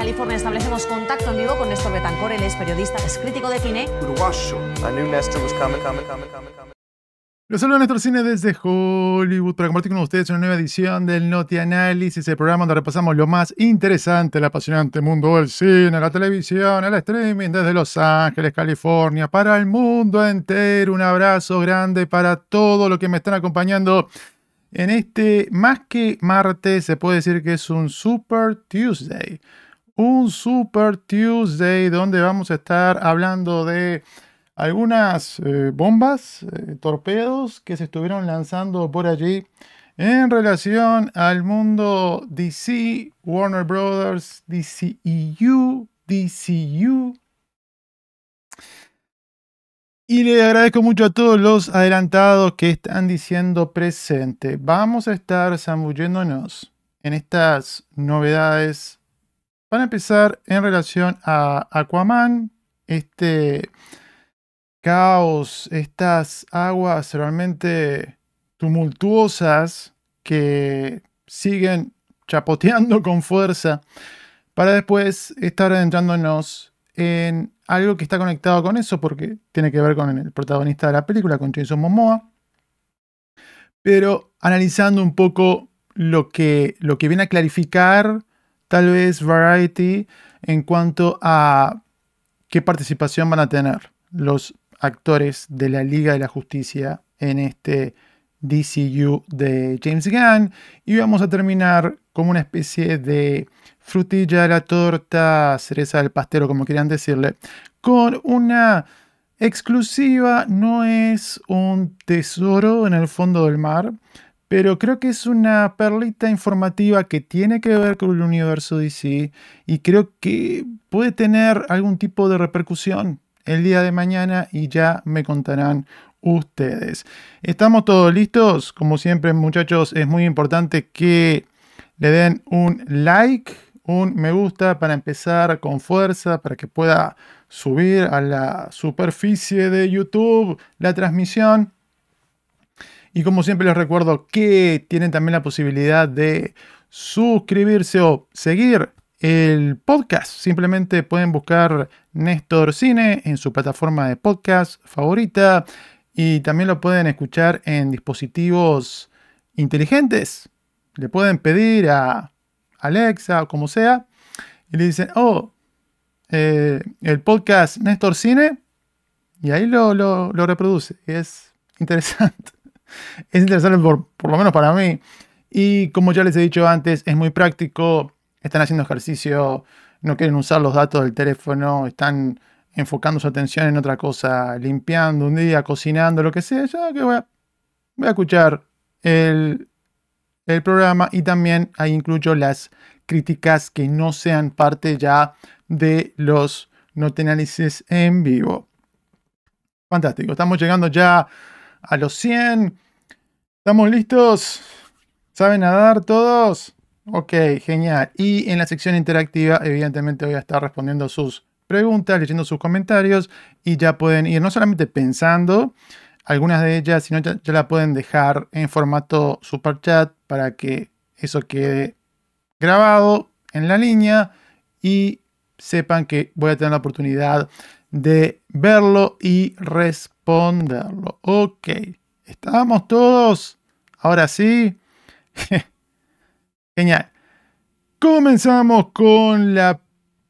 California establecemos contacto en vivo con Néstor Betancor, él es periodista, es crítico de cine. Uruguayo. I knew Nestor was coming, coming, coming, coming, coming. Los saludo a Néstor Cine desde Hollywood para compartir con ustedes una nueva edición del Noti Análisis, el programa donde repasamos lo más interesante del apasionante mundo del cine, la televisión, el streaming desde Los Ángeles, California, para el mundo entero. Un abrazo grande para todos los que me están acompañando en este, más que martes, se puede decir que es un Super Tuesday. Un Super Tuesday donde vamos a estar hablando de algunas eh, bombas, eh, torpedos que se estuvieron lanzando por allí en relación al mundo DC, Warner Brothers, DCEU, DCU. Y le agradezco mucho a todos los adelantados que están diciendo presente. Vamos a estar zambulléndonos en estas novedades. Para empezar, en relación a Aquaman, este caos, estas aguas realmente tumultuosas que siguen chapoteando con fuerza para después estar adentrándonos en algo que está conectado con eso porque tiene que ver con el protagonista de la película, con Jason Momoa, pero analizando un poco lo que, lo que viene a clarificar tal vez Variety en cuanto a qué participación van a tener los actores de la Liga de la Justicia en este DCU de James Gunn. Y vamos a terminar como una especie de frutilla de la torta, cereza del pastero, como quieran decirle, con una exclusiva. No es un tesoro en el fondo del mar, pero creo que es una perlita informativa que tiene que ver con el universo DC y creo que puede tener algún tipo de repercusión el día de mañana y ya me contarán ustedes. ¿Estamos todos listos? Como siempre, muchachos, es muy importante que le den un like, un me gusta para empezar con fuerza, para que pueda subir a la superficie de YouTube la transmisión. Y como siempre les recuerdo que tienen también la posibilidad de suscribirse o seguir el podcast. Simplemente pueden buscar Néstor Cine en su plataforma de podcast favorita y también lo pueden escuchar en dispositivos inteligentes. Le pueden pedir a Alexa o como sea y le dicen, oh, eh, el podcast Néstor Cine y ahí lo, lo, reproduce. es interesante. Es interesante por, lo menos para mí. Y como ya les he dicho antes, es muy práctico están haciendo ejercicio, no quieren usar los datos del teléfono, están enfocando su atención en otra cosa, limpiando un día, cocinando, lo que sea, que voy a, a escuchar el, el programa y también ahí incluyo las críticas que no sean parte ya de los análisis en vivo. Fantástico, estamos llegando ya a los 100. ¿Estamos listos? ¿Saben nadar todos? Ok, genial. Y en la sección interactiva, evidentemente voy a estar respondiendo sus preguntas, leyendo sus comentarios y ya pueden ir no solamente pensando algunas de ellas, sino ya, ya la pueden dejar en formato super chat para que eso quede grabado en la línea y sepan que voy a tener la oportunidad de verlo y responderlo. Ok, ¿estamos todos? Ahora sí. Genial. Comenzamos con la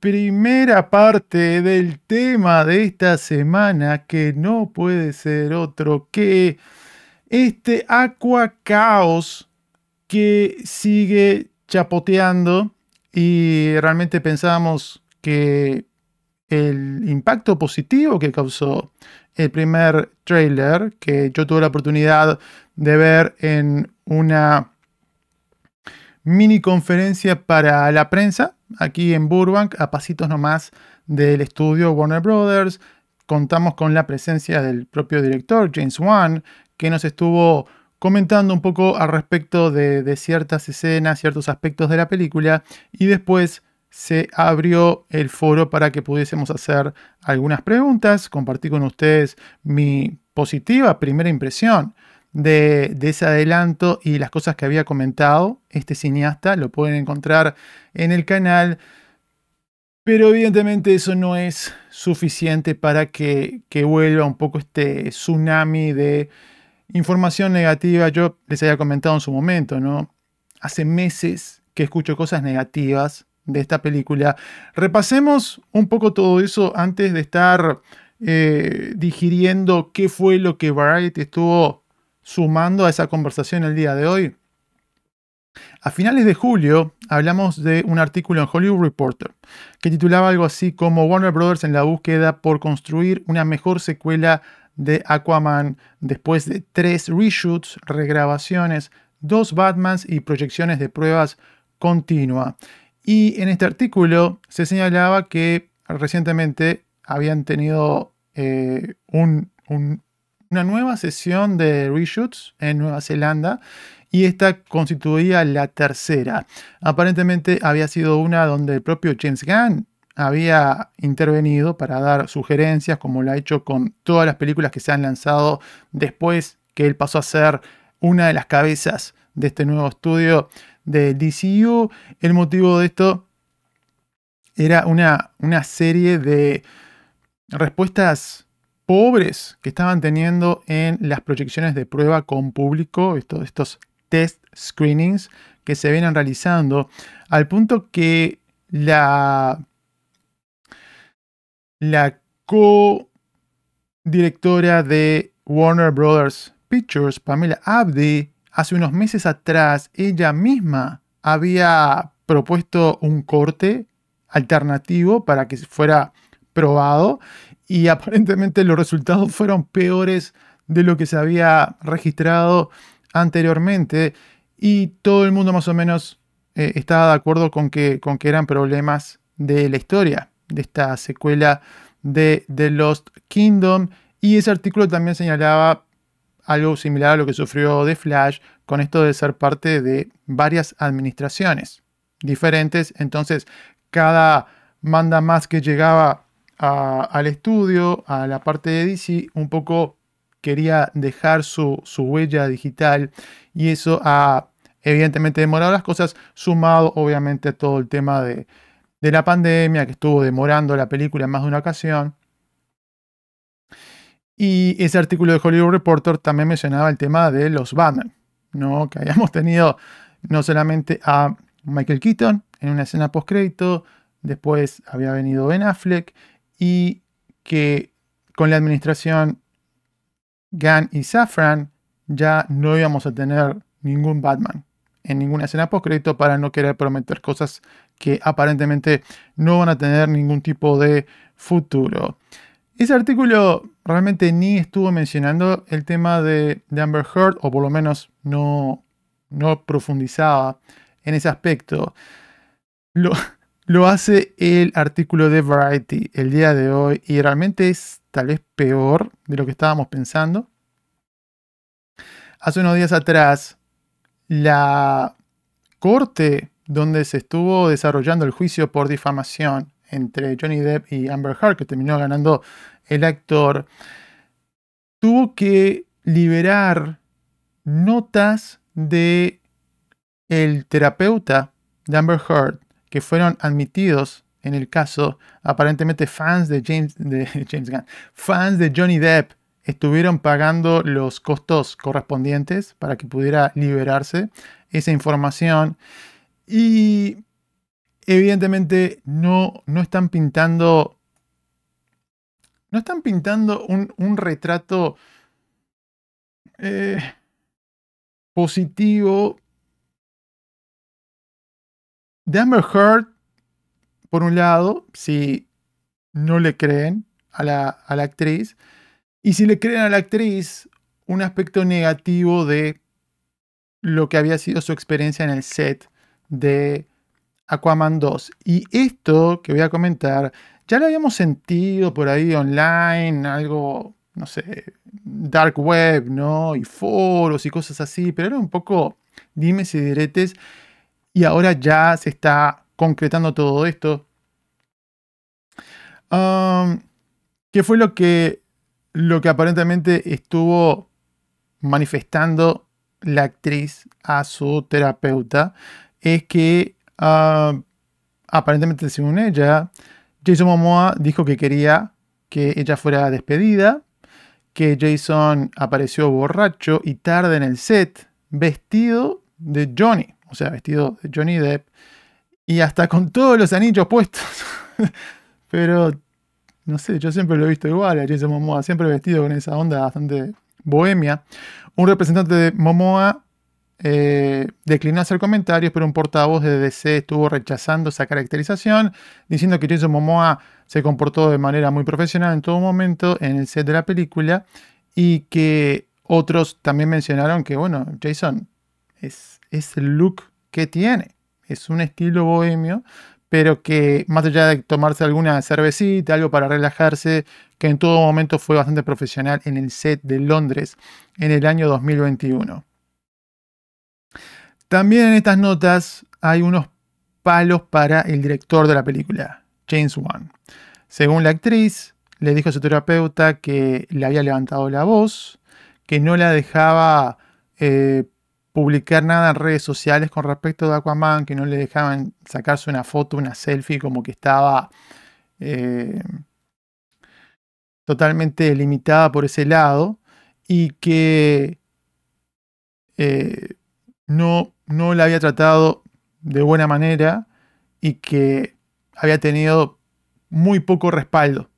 primera parte del tema de esta semana que no puede ser otro que este Aqua Caos que sigue chapoteando y realmente pensamos que el impacto positivo que causó el primer trailer que yo tuve la oportunidad de ver en una mini conferencia para la prensa aquí en Burbank, a pasitos nomás del estudio Warner Brothers. Contamos con la presencia del propio director, James Wan, que nos estuvo comentando un poco al respecto de, de ciertas escenas, ciertos aspectos de la película, y después se abrió el foro para que pudiésemos hacer algunas preguntas, compartir con ustedes mi positiva primera impresión de, ese adelanto y las cosas que había comentado este cineasta. Lo pueden encontrar en el canal. Pero evidentemente eso no es suficiente para que, que vuelva un poco este tsunami de información negativa. Yo les había comentado en su momento, ¿no? Hace meses que escucho cosas negativas de esta película. Repasemos un poco todo eso antes de estar eh, digiriendo qué fue lo que Variety estuvo sumando a esa conversación el día de hoy. A finales de julio hablamos de un artículo en Hollywood Reporter que titulaba algo así como Warner Brothers en la búsqueda por construir una mejor secuela de Aquaman después de tres reshoots, regrabaciones, dos Batmans y proyecciones de pruebas continua. Y en este artículo se señalaba que recientemente habían tenido eh, una nueva sesión de reshoots en Nueva Zelanda y esta constituía la tercera. Aparentemente había sido una donde el propio James Gunn había intervenido para dar sugerencias, como lo ha hecho con todas las películas que se han lanzado después que él pasó a ser una de las cabezas de este nuevo estudio de DCU. El motivo de esto era una, una serie de respuestas pobres que estaban teniendo en las proyecciones de prueba con público, estos, estos test screenings que se vienen realizando, al punto que la, la co-directora de Warner Brothers Pictures, Pamela Abdi, hace unos meses atrás ella misma había propuesto un corte alternativo para que fuera probado y aparentemente los resultados fueron peores de lo que se había registrado anteriormente y todo el mundo más o menos eh, estaba de acuerdo con que, con que eran problemas de la historia de esta secuela de The Lost Kingdom. Y ese artículo también señalaba algo similar a lo que sufrió The Flash con esto de ser parte de varias administraciones diferentes. Entonces, cada manda más que llegaba al estudio, a la parte de DC, un poco quería dejar su, huella digital y eso ha evidentemente demorado las cosas, sumado obviamente a todo el tema de, de la pandemia que estuvo demorando la película en más de una ocasión. Y ese artículo de Hollywood Reporter también mencionaba el tema de los Batman, ¿no? que habíamos tenido no solamente a Michael Keaton en una escena post-crédito, después había venido Ben Affleck y que con la administración Gunn y Safran ya no íbamos a tener ningún Batman en ninguna escena post-crédito para no querer prometer cosas que aparentemente no van a tener ningún tipo de futuro. Ese artículo realmente ni estuvo mencionando el tema de, Amber Heard, o por lo menos no, profundizaba en ese aspecto. Lo, lo hace el artículo de Variety el día de hoy y realmente es tal vez peor de lo que estábamos pensando. Hace unos días atrás, la corte donde se estuvo desarrollando el juicio por difamación entre Johnny Depp y Amber Heard, que terminó ganando el actor, tuvo que liberar notas de el terapeuta de Amber Heard que fueron admitidos en el caso, aparentemente fans de James, de James Gunn, fans de Johnny Depp estuvieron pagando los costos correspondientes para que pudiera liberarse esa información. Y evidentemente no, no están pintando no están pintando un, retrato eh, positivo de Amber Heard, por un lado, si no le creen a la, a la actriz, y si le creen a la actriz, un aspecto negativo de lo que había sido su experiencia en el set de Aquaman 2. Y esto que voy a comentar ya lo habíamos sentido por ahí online, algo, no sé, dark web, ¿no? Y foros y cosas así, pero era un poco dimes y diretes. Y ahora ya se está concretando todo esto. ¿Qué fue lo que, lo que aparentemente estuvo manifestando la actriz a su terapeuta? Es que aparentemente según ella, Jason Momoa dijo que quería que ella fuera despedida, que Jason apareció borracho y tarde en el set, vestido de Johnny, o sea, vestido de Johnny Depp, y hasta con todos los anillos puestos. Pero, no sé, yo siempre lo he visto igual a Jason Momoa, siempre vestido con esa onda bastante bohemia. Un representante de Momoa eh, declinó hacer comentarios, pero un portavoz de DC estuvo rechazando esa caracterización, diciendo que Jason Momoa se comportó de manera muy profesional en todo momento en el set de la película y que otros también mencionaron que, bueno, Jason es, es el look que tiene, es un estilo bohemio, pero que más allá de tomarse alguna cervecita, algo para relajarse, que en todo momento fue bastante profesional en el set de Londres en el año 2021. También en estas notas hay unos palos para el director de la película, James Wan. Según la actriz, le dijo a su terapeuta que le había levantado la voz, que no la dejaba eh, publicar nada en redes sociales con respecto de Aquaman, que no le dejaban sacarse una foto, una selfie, como que estaba eh, totalmente limitada por ese lado, y que eh, no, no la había tratado de buena manera y que había tenido muy poco respaldo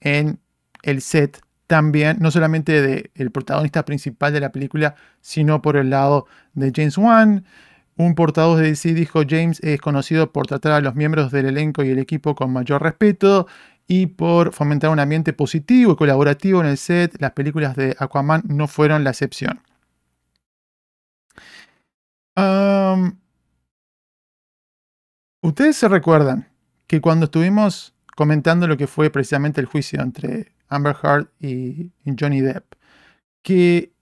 en el set también, no solamente del protagonista principal de la película, sino por el lado de James Wan. Un portavoz de DC dijo, James es conocido por tratar a los miembros del elenco y el equipo con mayor respeto y por fomentar un ambiente positivo y colaborativo en el set. Las películas de Aquaman no fueron la excepción Ustedes se recuerdan que cuando estuvimos comentando lo que fue precisamente el juicio entre Amber Heard y, Johnny Depp, que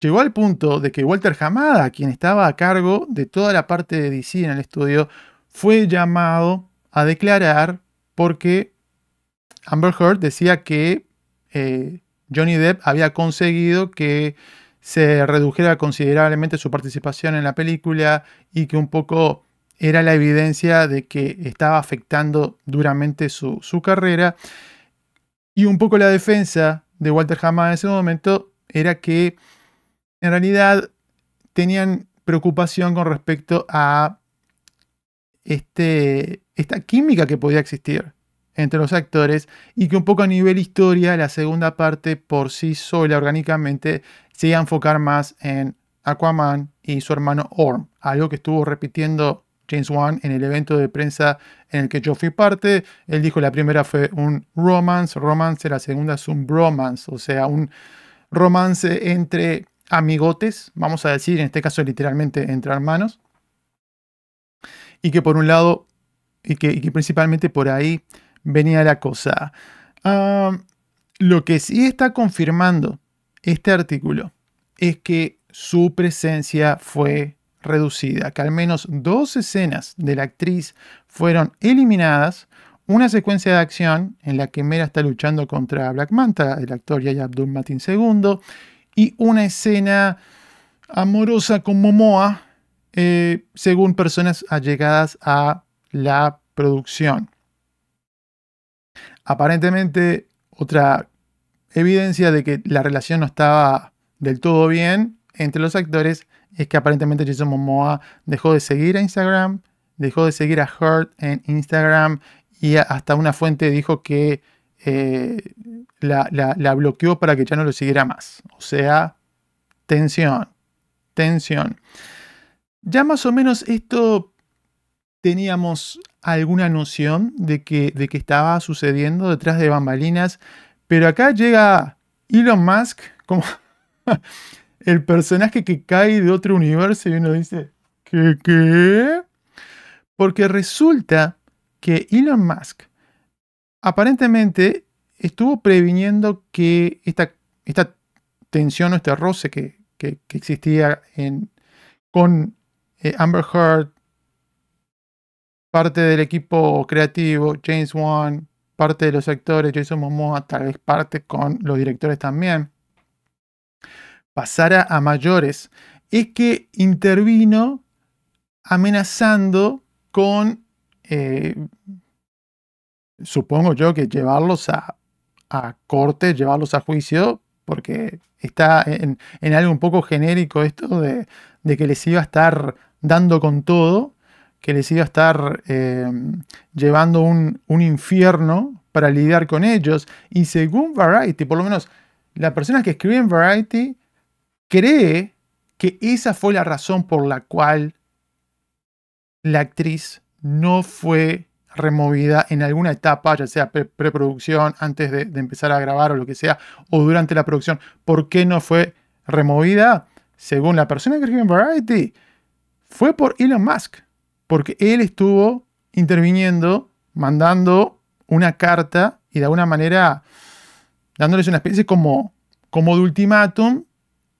llegó al punto de que Walter Hamada, quien estaba a cargo de toda la parte de DC en el estudio, fue llamado a declarar porque Amber Heard decía que eh, Johnny Depp había conseguido que se redujera considerablemente su participación en la película y que un poco era la evidencia de que estaba afectando duramente su, carrera. Y un poco la defensa de Walter Hamada en ese momento era que en realidad tenían preocupación con respecto a este, esta química que podía existir entre los actores y que un poco a nivel historia la segunda parte por sí sola orgánicamente se iba a enfocar más en Aquaman y su hermano Orm, algo que estuvo repitiendo James Wan en el evento de prensa en el que yo fui parte. Él dijo la primera fue un romance, romance, la segunda es un bromance, o sea, un romance entre amigotes, vamos a decir, en este caso literalmente entre hermanos. Y que por un lado, y que, que principalmente por ahí venía la cosa. Ah, lo que sí está confirmando este artículo es que su presencia fue reducida, que al menos dos escenas de la actriz fueron eliminadas, una secuencia de acción en la que Mera está luchando contra Black Manta, el actor Yaya Abdul Matin II, y una escena amorosa con Momoa, eh, según personas allegadas a la producción. Aparentemente, otra evidencia de que la relación no estaba del todo bien entre los actores es que aparentemente Jason Momoa dejó de seguir a Instagram, dejó de seguir a Hurt en Instagram y hasta una fuente dijo que eh, la, la, bloqueó para que ya no lo siguiera más. O sea, tensión, tensión. Ya más o menos esto teníamos alguna noción de que, de que estaba sucediendo detrás de bambalinas, pero acá llega Elon Musk como el personaje que cae de otro universo y uno dice, ¿qué? ¿Qué? Porque resulta que Elon Musk aparentemente estuvo previniendo que esta, esta tensión o este roce que, existía en, con eh, Amber Heard parte del equipo creativo, James Wan, parte de los actores, Jason Momoa, tal vez parte con los directores también, pasara a mayores, es que intervino amenazando con eh, supongo yo que llevarlos a, a corte, llevarlos a juicio, porque está en, en algo un poco genérico esto de, de, que les iba a estar dando con todo, que les iba a estar eh, llevando un, un, infierno para lidiar con ellos. Y según Variety, por lo menos la persona que escribe en Variety cree que esa fue la razón por la cual la actriz no fue removida en alguna etapa, ya sea preproducción, antes de, de, empezar a grabar o lo que sea, o durante la producción. ¿Por qué no fue removida? Según la persona que escribe en Variety, fue por Elon Musk, porque él estuvo interviniendo, mandando una carta y de alguna manera dándoles una especie como, como de ultimátum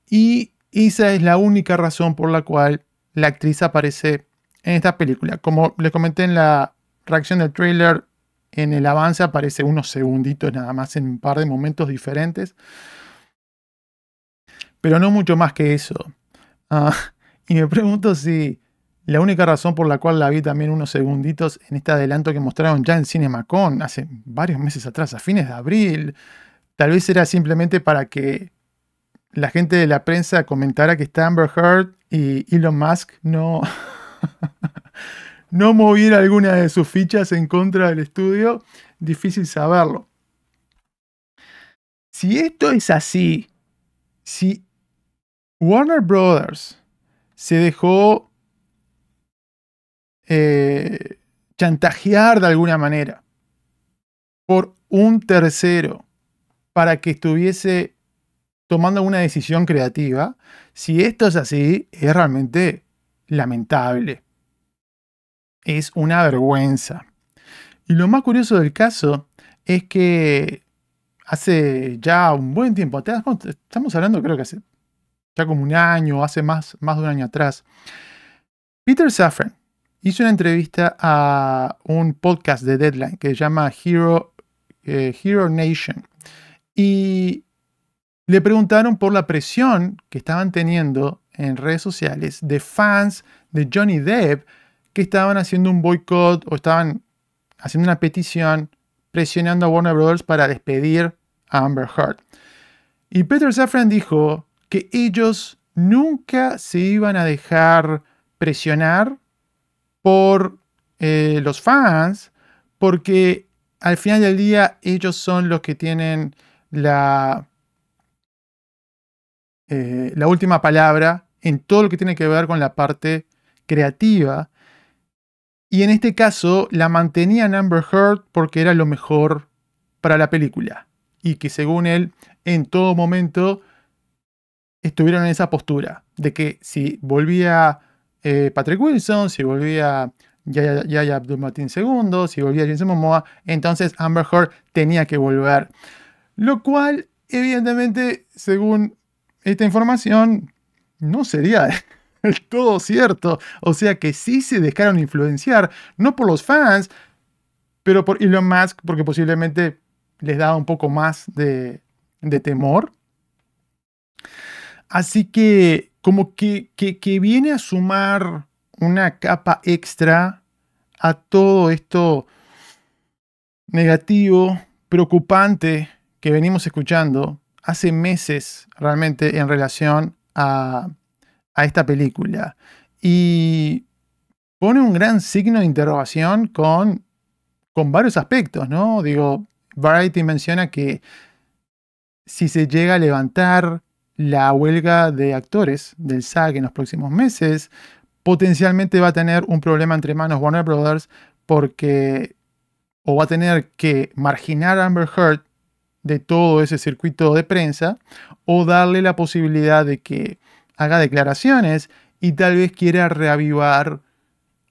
y esa es la única razón por la cual la actriz aparece en esta película. Como les comenté en la reacción del trailer, en el avance aparece unos segunditos nada más en un par de momentos diferentes. Pero no mucho más que eso. Uh, y me pregunto si la única razón por la cual la vi también unos segunditos en este adelanto que mostraron ya en CinemaCon hace varios meses atrás, a fines de abril, tal vez era simplemente para que la gente de la prensa comentara que está Amber Heard y Elon Musk no, no moviera alguna de sus fichas en contra del estudio, difícil saberlo. Si esto es así, si Warner Brothers se dejó eh, chantajear de alguna manera por un tercero para que estuviese tomando una decisión creativa, si esto es así, es realmente lamentable. Es una vergüenza. Y lo más curioso del caso es que hace ya un buen tiempo, estamos hablando creo que hace ya como un año, hace más, más de un año atrás, Peter Safran hizo una entrevista a un podcast de Deadline que se llama Hero, eh, Hero Nation. Y le preguntaron por la presión que estaban teniendo en redes sociales de fans de Johnny Depp que estaban haciendo un boicot o estaban haciendo una petición presionando a Warner Bros. para despedir a Amber Heard. Y Peter Safran dijo que ellos nunca se iban a dejar presionar por eh, los fans, porque al final del día ellos son los que tienen la eh, la última palabra en todo lo que tiene que ver con la parte creativa. Y en este caso la mantenían Amber Heard porque era lo mejor para la película. Y que según él, en todo momento estuvieron en esa postura de que si volvía eh, Patrick Wilson, si volvía Yaya, Yaya Abdul Martin II, si volvía Jason Momoa, entonces Amber Heard tenía que volver. Lo cual, evidentemente, según esta información no sería del todo cierto. O sea que sí se dejaron influenciar, no por los fans, pero por Elon Musk, porque posiblemente les daba un poco más de, de temor. Así que como que, que, viene a sumar una capa extra a todo esto negativo, preocupante que venimos escuchando hace meses realmente en relación a, esta película. Y pone un gran signo de interrogación con, con varios aspectos, ¿no? Digo, Variety menciona que si se llega a levantar la huelga de actores del SAG en los próximos meses, potencialmente va a tener un problema entre manos Warner Brothers porque o va a tener que marginar a Amber Heard de todo ese circuito de prensa o darle la posibilidad de que haga declaraciones y tal vez quiera reavivar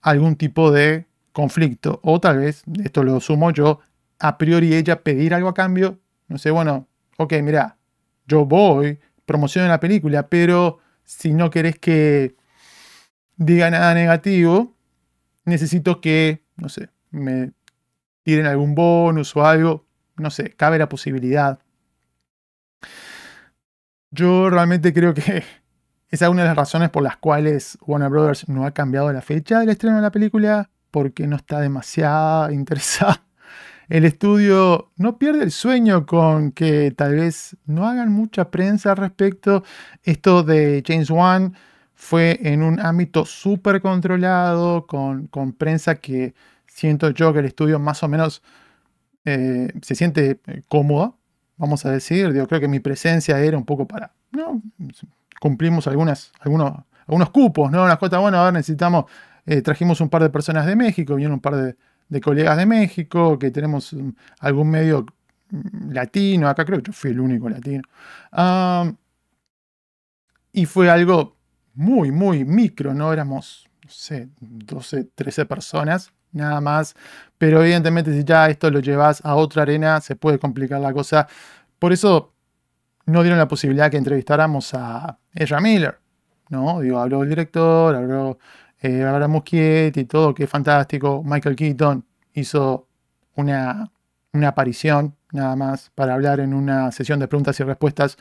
algún tipo de conflicto. O tal vez, esto lo sumo yo, a priori ella pedir algo a cambio, no sé, bueno, ok, mira, yo voy, promociono la película, pero si no querés que diga nada negativo, necesito que, no sé, me tiren algún bonus o algo no sé, cabe la posibilidad. Yo realmente creo que esa es una de las razones por las cuales Warner Brothers no ha cambiado la fecha del estreno de la película, porque no está demasiado interesado. El estudio no pierde el sueño con que tal vez no hagan mucha prensa al respecto. Esto de James Wan fue en un ámbito súper controlado, con, con, prensa que siento yo que el estudio más o menos eh, se siente eh, cómodo, vamos a decir. Yo creo que mi presencia era un poco para, ¿no? Cumplimos algunas, algunos, algunos cupos, ¿no? Una cosas, bueno, a ver, necesitamos, eh, trajimos un par de personas de México, vinieron un par de, de colegas de México, que tenemos mm, algún medio mm, latino, acá creo que yo fui el único latino. y fue algo muy, muy micro, ¿no? Éramos, no sé, 12, 13 personas, nada más. Pero evidentemente si ya esto lo llevas a otra arena, se puede complicar la cosa. Por eso no dieron la posibilidad que entrevistáramos a Ezra Miller, ¿no? Digo, habló el director, habló eh, Barbara y todo, que fantástico. Michael Keaton hizo una, una aparición nada más para hablar en una sesión de preguntas y respuestas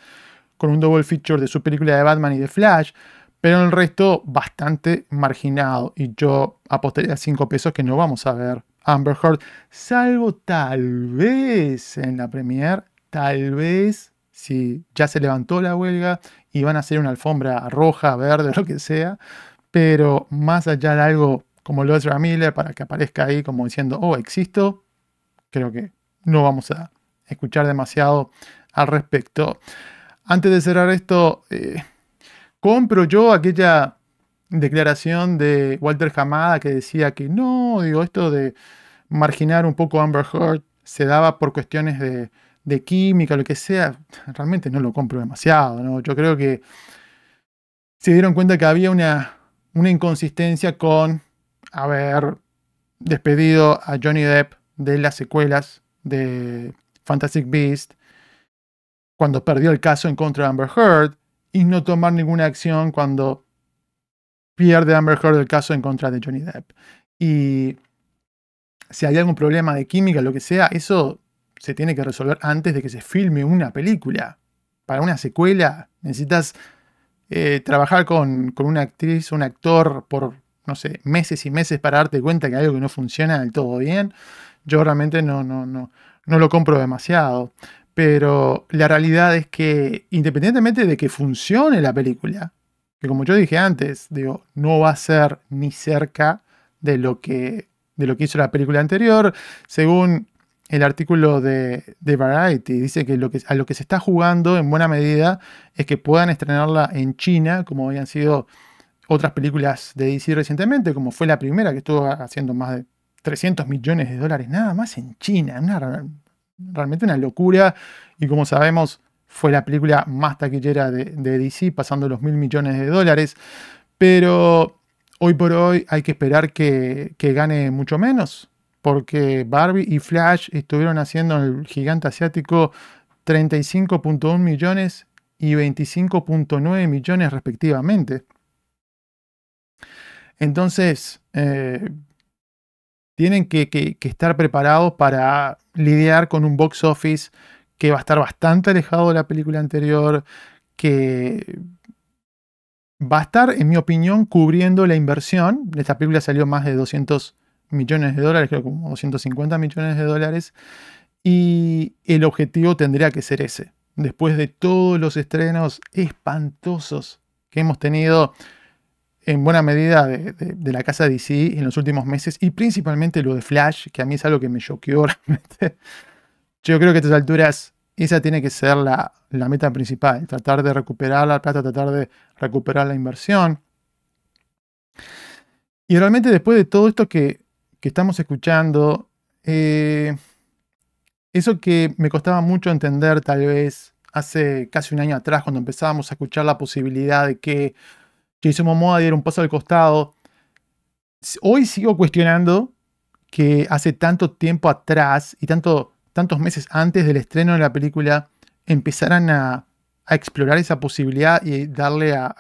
con un double feature de su película de Batman y de Flash, pero el resto bastante marginado. Y yo apostaría a 5 pesos que no vamos a ver Amber Heard, salvo tal vez en la premiere, tal vez si ya se levantó la huelga y van a hacer una alfombra roja, verde, lo que sea, pero más allá de algo como lo es Miller para que aparezca ahí como diciendo, oh, existo, creo que no vamos a escuchar demasiado al respecto. Antes de cerrar esto, eh, compro yo aquella declaración de Walter Hamada que decía que no, digo, esto de marginar un poco Amber Heard se daba por cuestiones de, de química, lo que sea, realmente no lo compro demasiado, ¿no? Yo creo que se dieron cuenta que había una, una inconsistencia con haber despedido a Johnny Depp de las secuelas de Fantastic Beast cuando perdió el caso en contra de Amber Heard y no tomar ninguna acción cuando pierde Amber Heard el caso en contra de Johnny Depp. Y si hay algún problema de química, lo que sea, eso se tiene que resolver antes de que se filme una película. Para una secuela necesitas eh, trabajar con, una actriz, un actor por, no sé, meses y meses para darte cuenta que algo que no funciona del todo bien, yo realmente no, no, no, no lo compro demasiado. Pero la realidad es que independientemente de que funcione la película, que como yo dije antes, digo, no va a ser ni cerca de lo que, de lo que hizo la película anterior, según el artículo de, Variety. Dice que, lo que a lo que se está jugando en buena medida es que puedan estrenarla en China, como habían sido otras películas de DC recientemente, como fue la primera que estuvo haciendo más de 300 millones de dólares, nada más en China. realmente una locura. Y como sabemos, fue la película más taquillera de, de DC, pasando los mil millones de dólares. Pero hoy por hoy hay que esperar que gane mucho menos porque Barbie y Flash estuvieron haciendo en el gigante asiático 35.1 millones y 25.9 millones respectivamente. Entonces, eh, tienen que, que, estar preparados para lidiar con un box office que va a estar bastante alejado de la película anterior, que va a estar, en mi opinión, cubriendo la inversión. Esta película salió más de 200 millones de dólares, creo como 250 millones de dólares. Y el objetivo tendría que ser ese. Después de todos los estrenos espantosos que hemos tenido en buena medida de, la casa DC en los últimos meses y principalmente lo de Flash, que a mí es algo que me choqueó realmente. Yo creo que a estas alturas esa tiene que ser la, la meta principal, tratar de recuperar la plata, tratar de recuperar la inversión. Y realmente después de todo esto que que estamos escuchando, eh, eso que me costaba mucho entender tal vez hace casi un año atrás, cuando empezábamos a escuchar la posibilidad de que Jason Momoa diera un paso al costado, hoy sigo cuestionando que hace tanto tiempo atrás y tanto, tantos meses antes del estreno de la película empezaran a, explorar esa posibilidad y darle a,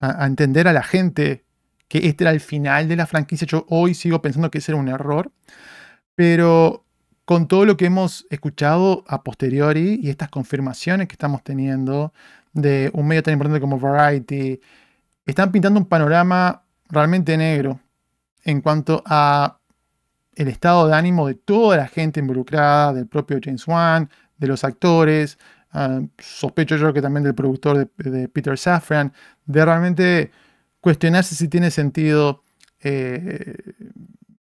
a entender a la gente que este era el final de la franquicia. Yo hoy sigo pensando que ese era un error, pero con todo lo que hemos escuchado a posteriori y estas confirmaciones que estamos teniendo de un medio tan importante como Variety, están pintando un panorama realmente negro. en cuanto a el estado de ánimo de toda la gente involucrada, del propio James Wan, de los actores, ah, sospecho yo que también del productor de, Peter Safran, de realmente cuestionarse si tiene sentido eh,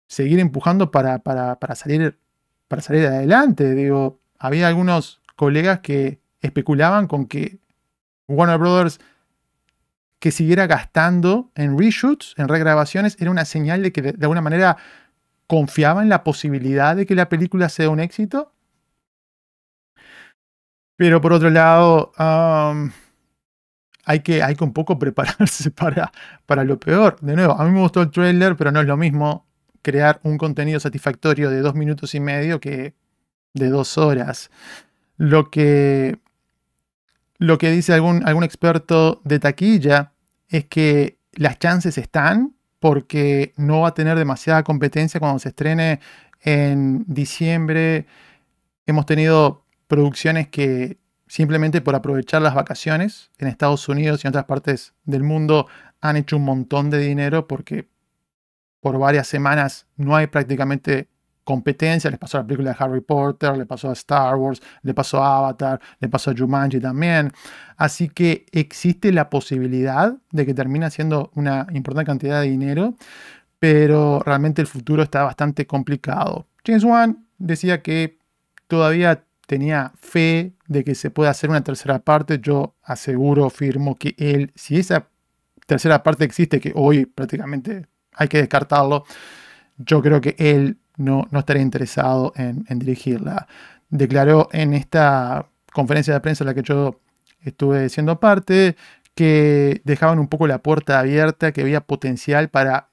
seguir empujando para, salir, para salir adelante. Digo, había algunos colegas que especulaban con que Warner Brothers que siguiera gastando en reshoots, en regrabaciones, era una señal de que de, alguna manera confiaba en la posibilidad de que la película sea un éxito. Pero por otro lado, hay, que, hay que un poco prepararse para, para lo peor. De nuevo, a mí me gustó el trailer, pero no es lo mismo crear un contenido satisfactorio de dos minutos y medio que de dos horas. Lo que lo que dice algún, algún experto de taquilla es que las chances están porque no va a tener demasiada competencia cuando se estrene en diciembre. Hemos tenido producciones que simplemente por aprovechar las vacaciones en Estados Unidos y en otras partes del mundo han hecho un montón de dinero porque por varias semanas no hay prácticamente competencia, les pasó a la película de Harry Potter, le pasó a Star Wars, le pasó a Avatar, le pasó a Jumanji también. Así que existe la posibilidad de que termine siendo una importante cantidad de dinero, pero realmente el futuro está bastante complicado. James Wan decía que todavía tenía fe de que se pueda hacer una tercera parte. Yo aseguro, firmo que él, si esa tercera parte existe, que hoy prácticamente hay que descartarlo, yo creo que él no, estaría interesado en, dirigirla. Declaró en esta conferencia de prensa en la que yo estuve siendo parte que dejaban un poco la puerta abierta, que había potencial para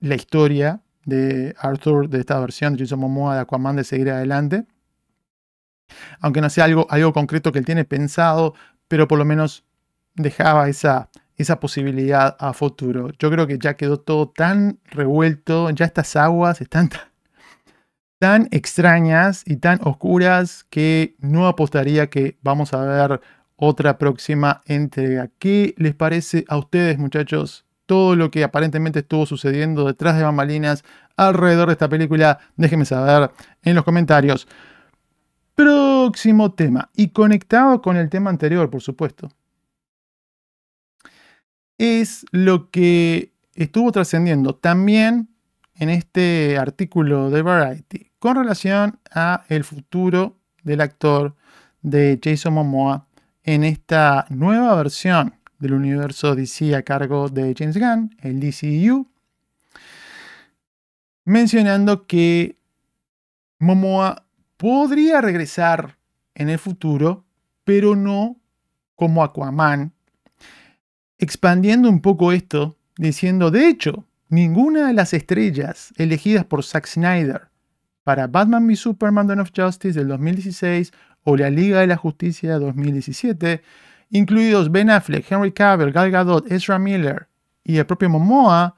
la historia de Arthur, de esta versión de Jason Momoa de Aquaman, de seguir adelante. Aunque no sea algo, algo concreto que él tiene pensado, pero por lo menos dejaba esa, esa posibilidad a futuro. Yo creo que ya quedó todo tan revuelto, ya estas aguas están tan extrañas y tan oscuras que no apostaría que vamos a ver otra próxima entrega. ¿Qué les parece a ustedes, muchachos? Todo lo que aparentemente estuvo sucediendo detrás de bambalinas alrededor de esta película, déjenme saber en los comentarios. Próximo tema, y conectado con el tema anterior, por supuesto, es lo que estuvo trascendiendo también en este artículo de Variety con relación a el futuro del actor de Jason Momoa en esta nueva versión del universo DC a cargo de James Gunn, el DCU, mencionando que Momoa podría regresar en el futuro, pero no como Aquaman, expandiendo un poco esto, diciendo, de hecho, ninguna de las estrellas elegidas por Zack Snyder para Batman v Superman Dawn of Justice del 2016 o la Liga de la Justicia 2017, incluidos Ben Affleck, Henry Cavill, Gal Gadot, Ezra Miller y el propio Momoa,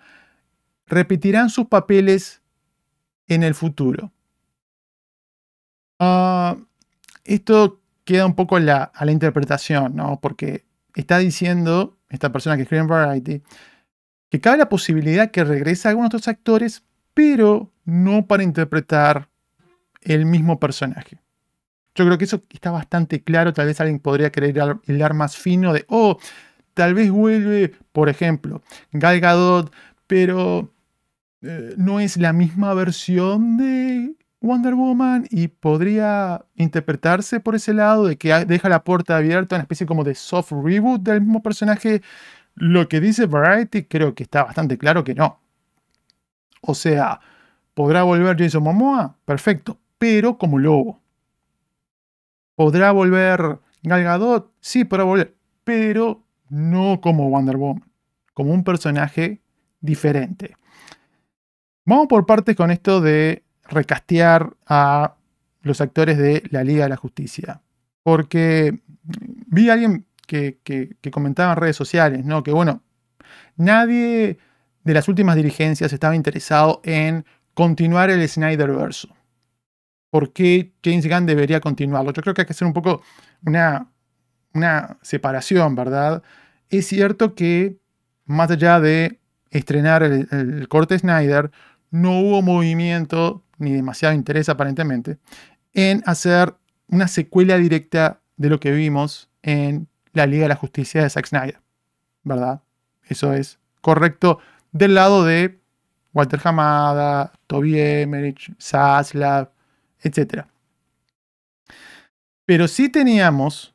repetirán sus papeles en el futuro. Ah, esto queda un poco a la, a la interpretación, ¿no? Porque está diciendo esta persona que escribe en Variety que cabe la posibilidad que regrese algunos otros actores, pero no para interpretar el mismo personaje. Yo creo que eso está bastante claro. Tal vez alguien podría querer hilar más fino de, oh, tal vez vuelve, por ejemplo, Gal Gadot, pero eh, no es la misma versión de Wonder Woman y podría interpretarse por ese lado de que deja la puerta abierta, una especie como de soft reboot del mismo personaje. Lo que dice Variety creo que está bastante claro que no. O sea, ¿Podrá volver Jason Momoa? Perfecto, pero como lobo. ¿Podrá volver Gal Gadot? Sí, podrá volver, pero no como Wonder Woman, como un personaje diferente. Vamos por partes con esto de recastear a los actores de la Liga de la Justicia. Porque vi a alguien que, que, comentaba en redes sociales, ¿no? Que bueno, nadie de las últimas dirigencias estaba interesado en continuar el Snyderverse. ¿Por qué James Gunn debería continuarlo? Yo creo que hay que hacer un poco una, una separación, ¿verdad? Es cierto que más allá de estrenar el, el corte Snyder, no hubo movimiento, ni demasiado interés aparentemente, en hacer una secuela directa de lo que vimos en la Liga de la Justicia de Zack Snyder. ¿Verdad? Eso es correcto del lado de Walter Hamada, Toby Emmerich, Zaslav, etc. Pero sí teníamos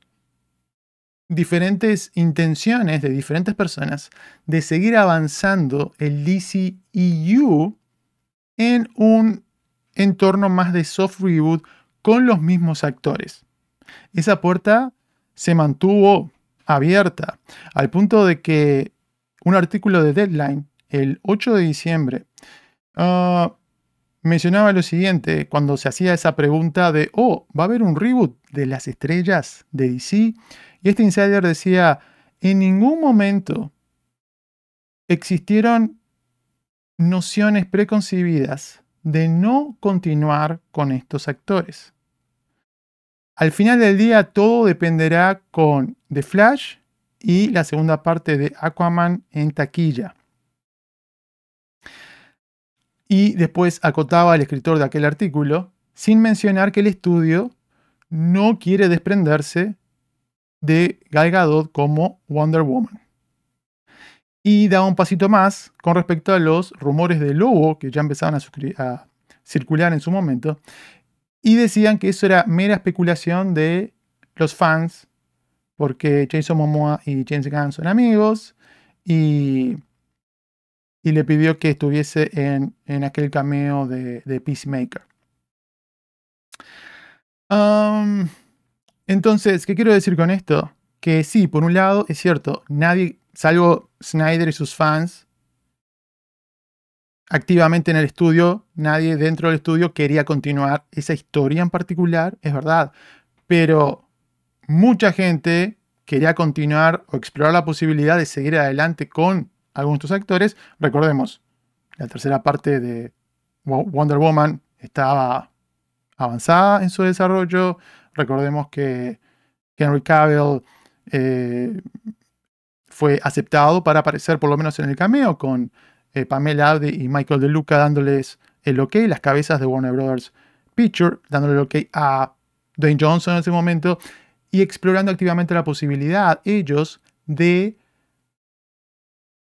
diferentes intenciones de diferentes personas de seguir avanzando el DCEU en un entorno más de soft reboot con los mismos actores. Esa puerta se mantuvo abierta al punto de que un artículo de Deadline el 8 de diciembre ah, mencionaba lo siguiente cuando se hacía esa pregunta de, oh, ¿va a haber un reboot de las estrellas de DC? Y este insider decía, en ningún momento existieron nociones preconcebidas de no continuar con estos actores. Al final del día todo dependerá con The Flash y la segunda parte de Aquaman en taquilla. Y después acotaba el escritor de aquel artículo, sin mencionar que el estudio no quiere desprenderse de Gal Gadot como Wonder Woman. Y da un pasito más con respecto a los rumores de Lobo que ya empezaban a, circular en su momento, y decían que eso era mera especulación de los fans, porque Jason Momoa y James Gunn son amigos, y, y le pidió que estuviese en, en aquel cameo de Peacemaker. entonces, ¿qué quiero decir con esto? Que sí, por un lado, es cierto, nadie, salvo Snyder y sus fans, activamente en el estudio, nadie dentro del estudio quería continuar esa historia en particular, es verdad, pero mucha gente quería continuar o explorar la posibilidad de seguir adelante con algunos de estos actores. Recordemos, la tercera parte de Wonder Woman estaba avanzada en su desarrollo. Recordemos que Henry Cavill eh, fue aceptado para aparecer por lo menos en el cameo con eh, Pamela Abdi y Michael De Luca dándoles el ok, las cabezas de Warner Brothers Picture, dándole el ok a Dwayne Johnson en ese momento y explorando activamente la posibilidad ellos de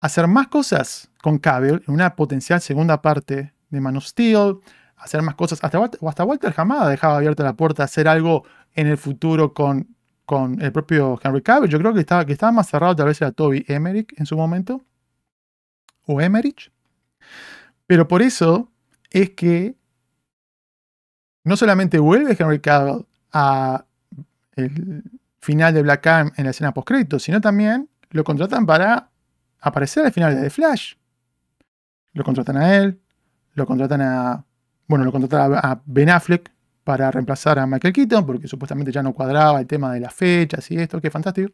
hacer más cosas con Cable en una potencial segunda parte de Man of Steel, hacer más cosas, hasta, hasta Walter Hamada dejaba abierta la puerta a hacer algo en el futuro con, con el propio Henry Cavill. Yo creo que estaba, que estaba más cerrado tal vez era Toby Emmerich en su momento o Emmerich. Pero por eso es que no solamente vuelve Henry Cavill a el final de Black Adam en la escena post sino también lo contratan para aparecer al final de The Flash. Lo contratan a él, lo contratan a. Bueno, lo contratan a Ben Affleck para reemplazar a Michael Keaton, porque supuestamente ya no cuadraba el tema de las fechas y esto, que fantástico.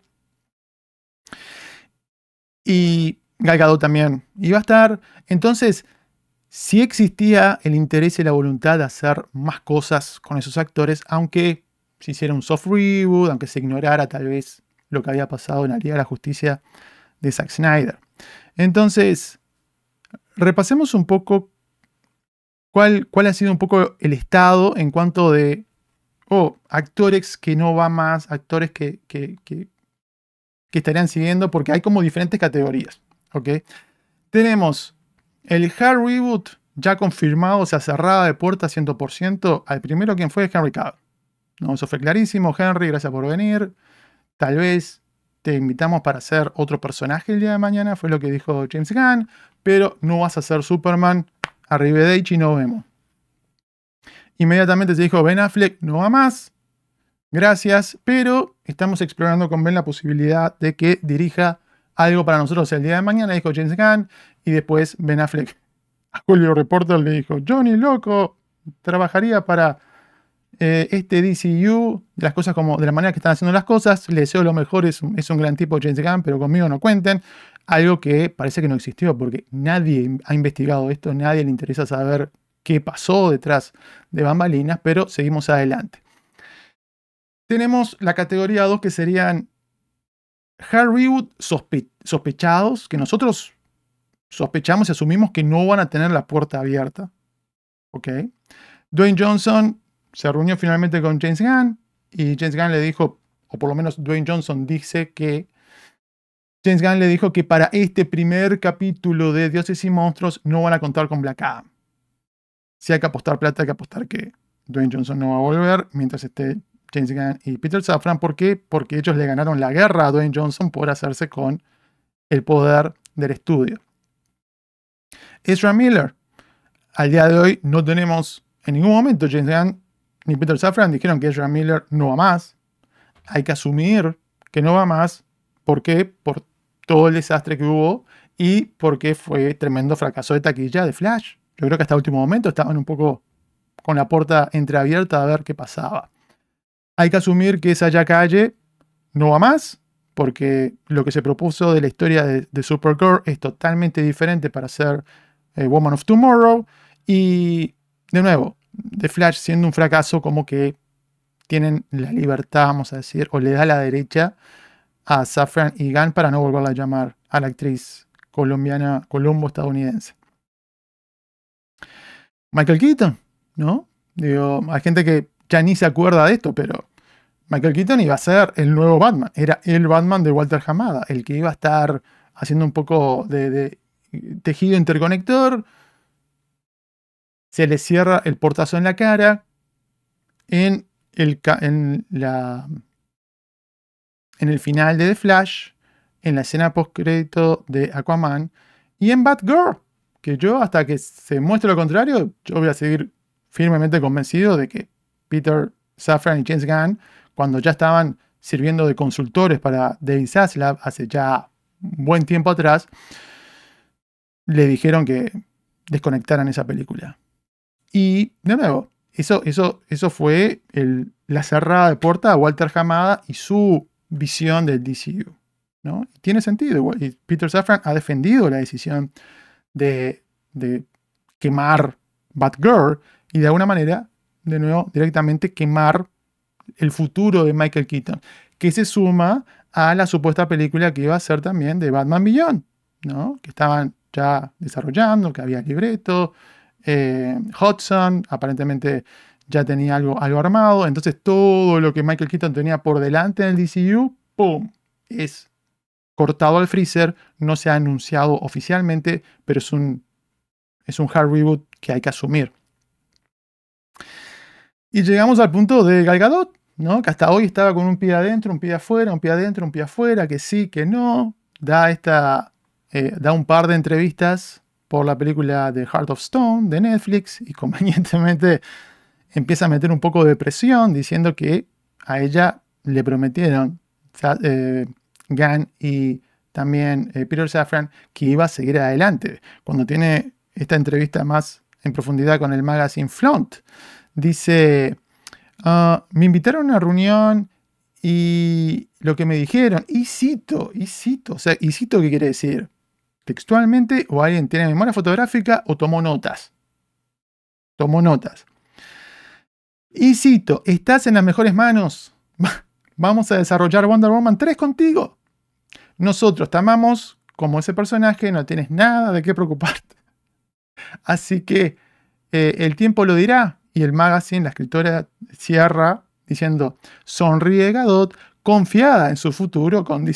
Y Galgado también iba a estar. Entonces, si existía el interés y la voluntad de hacer más cosas con esos actores, aunque se hiciera un soft reboot, aunque se ignorara tal vez lo que había pasado en la Liga de la Justicia de Zack Snyder. Entonces, repasemos un poco cuál, ha sido un poco el estado en cuanto de, oh, actores que no va más, actores que estarían siguiendo, porque hay como diferentes categorías. ¿ok? Tenemos el hard reboot ya confirmado, o sea, cerrada de puerta 100%. Al primero quien fue Henry Cavill. No, eso fue clarísimo. Henry, gracias por venir. Tal vez te invitamos para hacer otro personaje el día de mañana, fue lo que dijo James Gunn, pero no vas a ser Superman. Arrivederci, no vemos. Inmediatamente se dijo Ben Affleck, no va más. Gracias, pero estamos explorando con Ben la posibilidad de que dirija algo para nosotros el día de mañana, dijo James Gunn, y después Ben Affleck a Julio Reporter le dijo, Johnny, loco, trabajaría para eh, este DCU, las cosas como, de la manera que están haciendo las cosas, le deseo lo mejor, es es un gran tipo James Gunn, pero conmigo no cuenten, algo que parece que no existió, porque nadie ha investigado esto, nadie le interesa saber qué pasó detrás de bambalinas, pero seguimos adelante. Tenemos la categoría 2 que serían Hollywood sospechados, que nosotros sospechamos y asumimos que no van a tener la puerta abierta. ¿Ok? Dwayne Johnson se reunió finalmente con James Gunn y James Gunn le dijo, o por lo menos Dwayne Johnson dice que James Gunn le dijo que para este primer capítulo de Dioses y Monstruos no van a contar con Black Adam. Si hay que apostar plata, hay que apostar que Dwayne Johnson no va a volver mientras esté James Gunn y Peter Safran. ¿Por qué? Porque ellos le ganaron la guerra a Dwayne Johnson por hacerse con el poder del estudio. Ezra Miller. Al día de hoy no tenemos en ningún momento James Gunn ni Peter Safran dijeron que Ezra Miller no va más. Hay que asumir que no va más. ¿Por qué? Por todo el desastre que hubo y porque fue tremendo fracaso de taquilla de Flash. Yo creo que hasta el último momento estaban un poco con la puerta entreabierta a ver qué pasaba. Hay que asumir que esa ya calle no va más, porque lo que se propuso de la historia de, Supergirl es totalmente diferente para ser eh, Woman of Tomorrow. Y de nuevo, The Flash siendo un fracaso, como que tienen la libertad, vamos a decir, o le da la derecha a Safran y Gunn para no volverla a llamar a la actriz colombiana, colombo-estadounidense. Michael Keaton, ¿no? Digo, hay gente que ya ni se acuerda de esto, pero Michael Keaton iba a ser el nuevo Batman. Era el Batman de Walter Hamada, el que iba a estar haciendo un poco de, tejido interconector. Se le cierra el portazo en la cara. En el, en la, en el final de The Flash, en la escena post-crédito de Aquaman y en Batgirl, que yo hasta que se muestre lo contrario, yo voy a seguir firmemente convencido de que Peter Safran y James Gunn, cuando ya estaban sirviendo de consultores para David Zaslav hace ya un buen tiempo atrás, le dijeron que desconectaran esa película. Y de nuevo, eso, eso, eso fue la cerrada de puerta a Walter Hamada y su visión del DCU. ¿no? tiene sentido. Y Peter Safran ha defendido la decisión de, quemar Batgirl y de alguna manera de nuevo, directamente quemar el futuro de Michael Keaton, que se suma a la supuesta película que iba a ser también de Batman Beyond, ¿no? que estaban ya desarrollando, que había libreto, eh, Hudson aparentemente ya tenía algo, algo armado, entonces todo lo que Michael Keaton tenía por delante en el DCU, ¡pum!, es cortado al freezer, no se ha anunciado oficialmente, pero es un, es un hard reboot que hay que asumir. Y llegamos al punto de Galgadot, ¿no? Que hasta hoy estaba con un pie adentro, un pie afuera, un pie adentro, un pie afuera, que sí, que no. Da, esta, eh, da un par de entrevistas por la película de Heart of Stone de Netflix y convenientemente empieza a meter un poco de presión diciendo que a ella le prometieron eh, Gunn y también eh, Peter Safran que iba a seguir adelante. Cuando tiene esta entrevista más en profundidad con el magazine Flaunt, Dice, ah, me invitaron a una reunión y lo que me dijeron, y cito, y cito, o sea, y cito, ¿qué quiere decir? Textualmente, o alguien tiene memoria fotográfica o tomó notas. Tomó notas. Y cito, estás en las mejores manos. Vamos a desarrollar Wonder Woman 3 contigo. Nosotros te amamos como ese personaje, no tienes nada de qué preocuparte. Así que eh, el tiempo lo dirá y el magazine, la escritora cierra diciendo, sonríe Gadot, confiada en su futuro con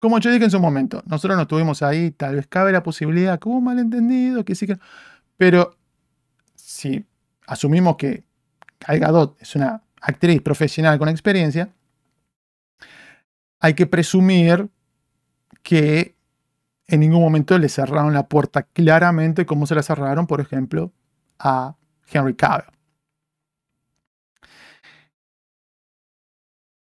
Como yo dije en su momento, nosotros no estuvimos ahí, tal vez cabe la posibilidad que hubo un malentendido, que sí que... Pero si asumimos que Gal Gadot es una actriz profesional con experiencia, hay que presumir que en ningún momento le cerraron la puerta claramente como se la cerraron, por ejemplo, a Henry Cavill.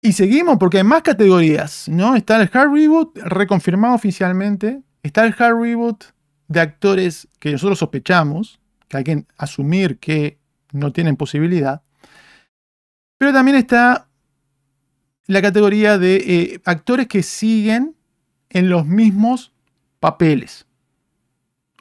Y seguimos porque hay más categorías, ¿no? Está el hard reboot reconfirmado oficialmente. Está el hard reboot de actores que nosotros sospechamos, que hay que asumir que no tienen posibilidad. Pero también está la categoría de eh, actores que siguen en los mismos papeles.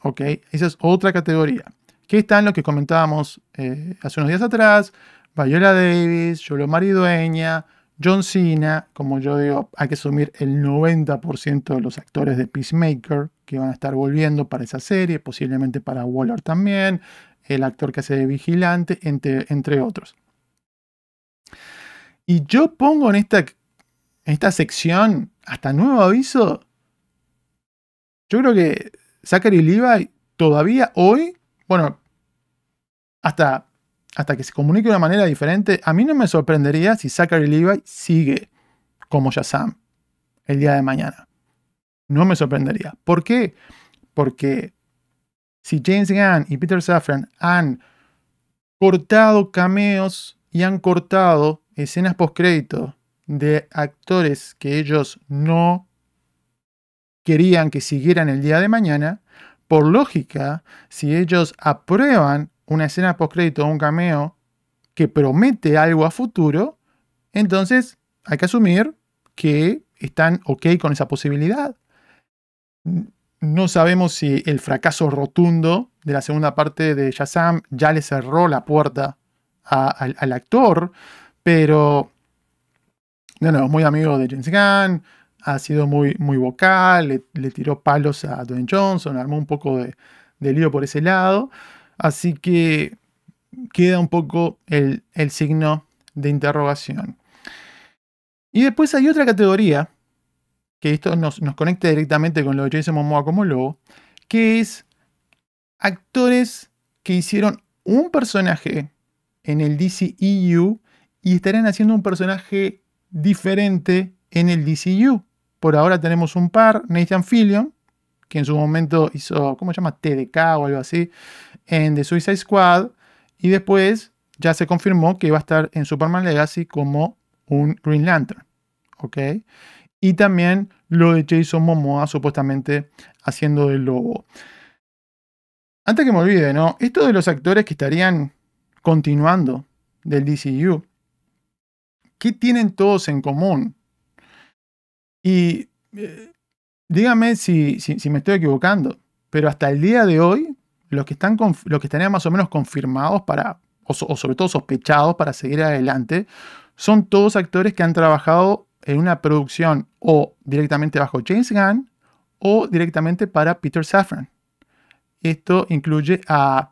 ¿Ok? Esa es otra categoría que están lo que comentábamos eh, hace unos días atrás, Viola Davis, Yolo Maridueña, John Cena, como yo digo, hay que asumir el 90% de los actores de Peacemaker que van a estar volviendo para esa serie, posiblemente para Waller también, el actor que hace de vigilante, entre, entre otros. Y yo pongo en esta, en esta sección, hasta nuevo aviso, yo creo que Zachary Levi todavía hoy, bueno, hasta, hasta que se comunique de una manera diferente, a mí no me sorprendería si Zachary Levi sigue como Shazam el día de mañana. No me sorprendería. ¿Por qué? Porque si James Gunn y Peter Safran han cortado cameos y han cortado escenas post-crédito de actores que ellos no querían que siguieran el día de mañana, por lógica, si ellos aprueban una escena post-crédito o un cameo que promete algo a futuro, entonces hay que asumir que están ok con esa posibilidad. No sabemos si el fracaso rotundo de la segunda parte de Shazam ya le cerró la puerta al actor, pero no, no, muy amigo de James Gunn, ha sido muy, muy vocal, le, tiró palos a Dwayne Johnson, armó un poco de, lío por ese lado. Así que queda un poco el, signo de interrogación. Y después hay otra categoría, que esto nos, nos conecta directamente con lo de Jason Momoa como lobo, que es actores que hicieron un personaje en el DCEU y estarían haciendo un personaje diferente en el DCU. Por ahora tenemos un par, Nathan Fillion, que en su momento hizo, ¿cómo se llama? TDK o algo así, en The Suicide Squad. Y después ya se confirmó que iba a estar en Superman Legacy como un Green Lantern. ¿Ok? Y también lo de Jason Momoa, supuestamente haciendo de lobo. Antes que me olvide, ¿no? Esto de los actores que estarían continuando del DCU, ¿qué tienen todos en común? Y eh, dígame si, me estoy equivocando, pero hasta el día de hoy, los que, están los que estarían más o menos confirmados para, o, sobre todo sospechados para seguir adelante, son todos actores que han trabajado en una producción o directamente bajo James Gunn o directamente para Peter Safran. Esto incluye a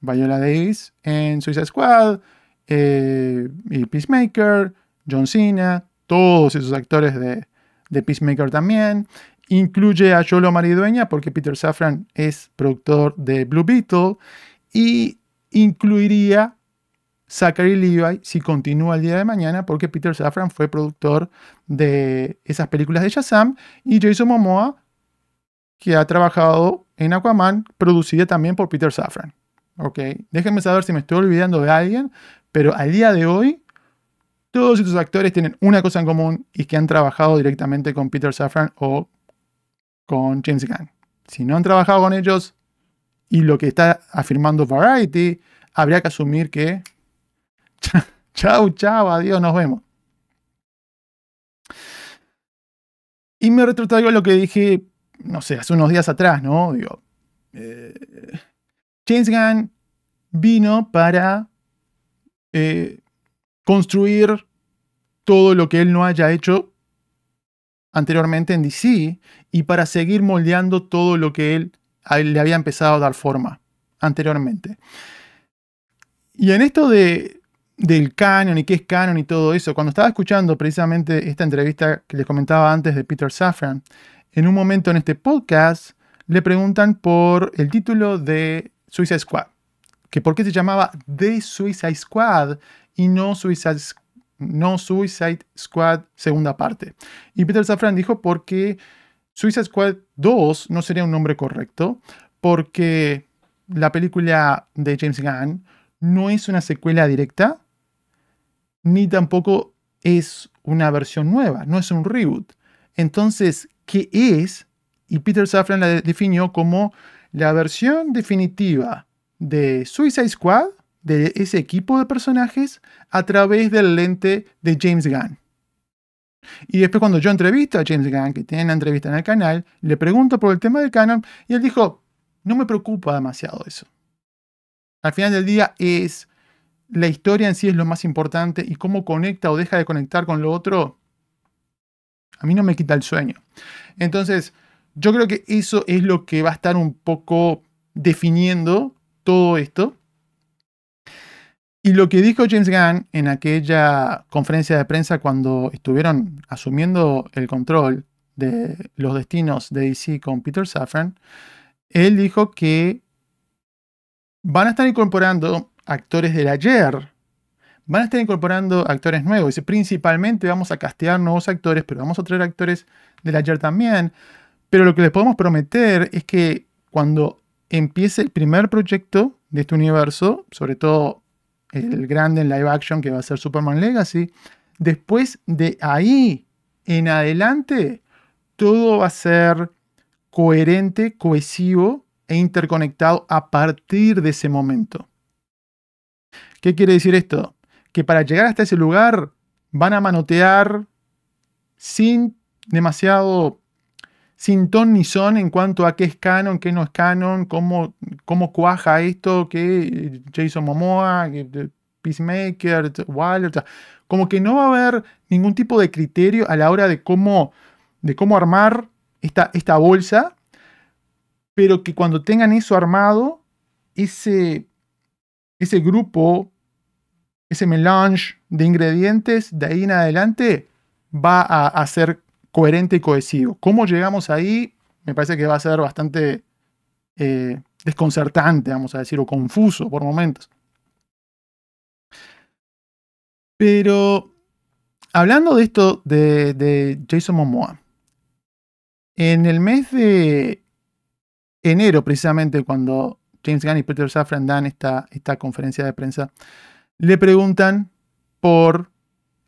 Viola Davis en Suicide Squad, eh, Peacemaker, John Cena, todos esos actores de, de Peacemaker también. Incluye a Yolo Maridueña porque Peter Safran es productor de Blue Beetle. Y incluiría Zachary Levi si continúa el día de mañana porque Peter Safran fue productor de esas películas de Shazam. Y Jason Momoa que ha trabajado en Aquaman, producida también por Peter Safran. Ok, déjenme saber si me estoy olvidando de alguien, pero al día de hoy todos estos actores tienen una cosa en común y que han trabajado directamente con Peter Safran o con James Gunn. Si no han trabajado con ellos y lo que está afirmando Variety, habría que asumir que chau, chau, adiós, nos vemos. Y me retrotraigo lo que dije, no sé, hace unos días atrás, ¿no? Digo, eh, James Gunn vino para eh, construir todo lo que él no haya hecho anteriormente en DC y para seguir moldeando todo lo que él le había empezado a dar forma anteriormente. Y en esto de, del canon y qué es canon y todo eso, cuando estaba escuchando precisamente esta entrevista que les comentaba antes de Peter Safran, en un momento en este podcast le preguntan por el título de Suicide Squad, que por qué se llamaba The Suicide Squad y no Suicide, no Suicide Squad segunda parte. Y Peter Safran dijo porque Suicide Squad 2 no sería un nombre correcto, porque la película de James Gunn no es una secuela directa, ni tampoco es una versión nueva, no es un reboot. Entonces, ¿qué es? Y Peter Safran la definió como la versión definitiva de Suicide Squad de ese equipo de personajes a través del lente de James Gunn. Y después cuando yo entrevisto a James Gunn, que tiene una entrevista en el canal, le pregunto por el tema del canon y él dijo, no me preocupa demasiado eso. Al final del día es la historia en sí es lo más importante y cómo conecta o deja de conectar con lo otro, a mí no me quita el sueño. Entonces, yo creo que eso es lo que va a estar un poco definiendo todo esto. Y lo que dijo James Gunn en aquella conferencia de prensa cuando estuvieron asumiendo el control de los destinos de DC con Peter Safran, él dijo que van a estar incorporando actores del ayer, van a estar incorporando actores nuevos. Dice, principalmente vamos a castear nuevos actores, pero vamos a traer actores del ayer también. Pero lo que les podemos prometer es que cuando empiece el primer proyecto de este universo, sobre todo el grande en live action que va a ser Superman Legacy, después de ahí en adelante, todo va a ser coherente, cohesivo e interconectado a partir de ese momento. ¿Qué quiere decir esto? Que para llegar hasta ese lugar van a manotear sin demasiado sin ton ni son en cuanto a qué es canon, qué no es canon, cómo, cómo cuaja esto, que Jason Momoa, Peacemaker, Wilder, como que no va a haber ningún tipo de criterio a la hora de cómo, de cómo armar esta, esta bolsa, pero que cuando tengan eso armado, ese, ese grupo, ese melange de ingredientes, de ahí en adelante, va a, a ser coherente y cohesivo. ¿Cómo llegamos ahí? Me parece que va a ser bastante eh, desconcertante, vamos a decir, o confuso por momentos. Pero hablando de esto de, Jason Momoa, en el mes de enero, precisamente cuando James Gunn y Peter Safran dan esta, esta conferencia de prensa, le preguntan por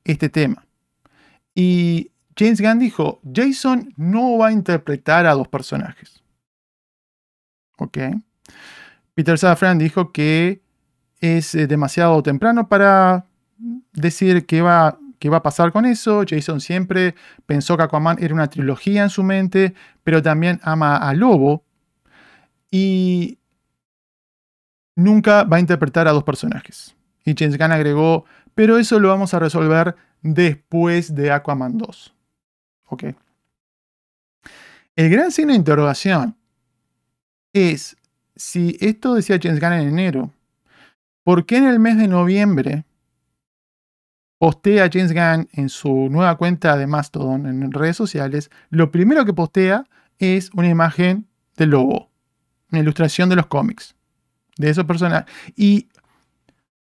este tema. Y James Gunn dijo, Jason no va a interpretar a dos personajes. ¿Ok? Peter Safran dijo que es eh, demasiado temprano para decir qué va, qué va a pasar con eso. Jason siempre pensó que Aquaman era una trilogía en su mente, pero también ama a Lobo. Y nunca va a interpretar a dos personajes. Y James Gunn agregó, pero eso lo vamos a resolver después de Aquaman 2. ¿Ok? El gran signo de interrogación es si esto decía James Gunn en enero, ¿por qué en el mes de noviembre postea James Gunn en su nueva cuenta de Mastodon en redes sociales? Lo primero que postea es una imagen del lobo, una ilustración de los cómics, de esos personajes. Y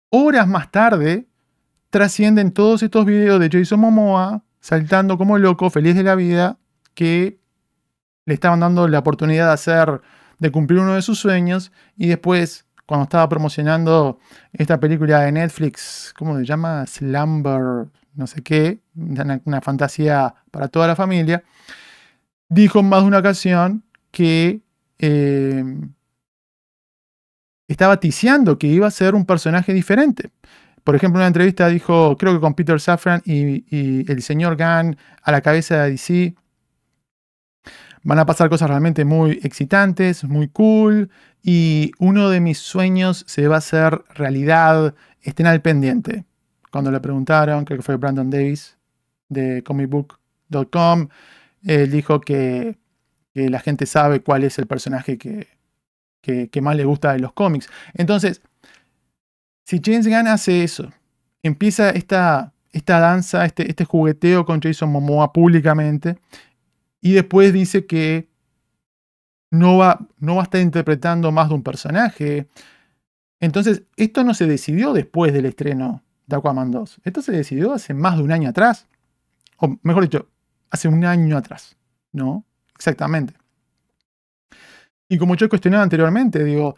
horas más tarde trascienden todos estos videos de Jason Momoa saltando como loco, feliz de la vida, que le estaban dando la oportunidad de hacer, de cumplir uno de sus sueños, y después, cuando estaba promocionando esta película de Netflix, ¿cómo se llama? Slumber, no sé qué, una, fantasía para toda la familia, dijo en más de una ocasión que eh, estaba ticiando que iba a ser un personaje diferente. Por ejemplo, en una entrevista dijo, creo que con Peter Safran y, el señor Gunn a la cabeza de DC, van a pasar cosas realmente muy excitantes, muy cool, y uno de mis sueños se va a hacer realidad, estén al pendiente. Cuando le preguntaron, creo que fue Brandon Davis de comicbook.com, él dijo que, la gente sabe cuál es el personaje que, que más le gusta de los cómics. Entonces, si James Gunn hace eso, empieza esta, esta danza, este, este jugueteo con Jason Momoa públicamente, y después dice que no va, no va a estar interpretando más de un personaje. Entonces, esto no se decidió después del estreno de Aquaman 2. Esto se decidió hace más de un año atrás. O mejor dicho, hace un año atrás. ¿No? Exactamente. Y como yo he cuestionado anteriormente, digo,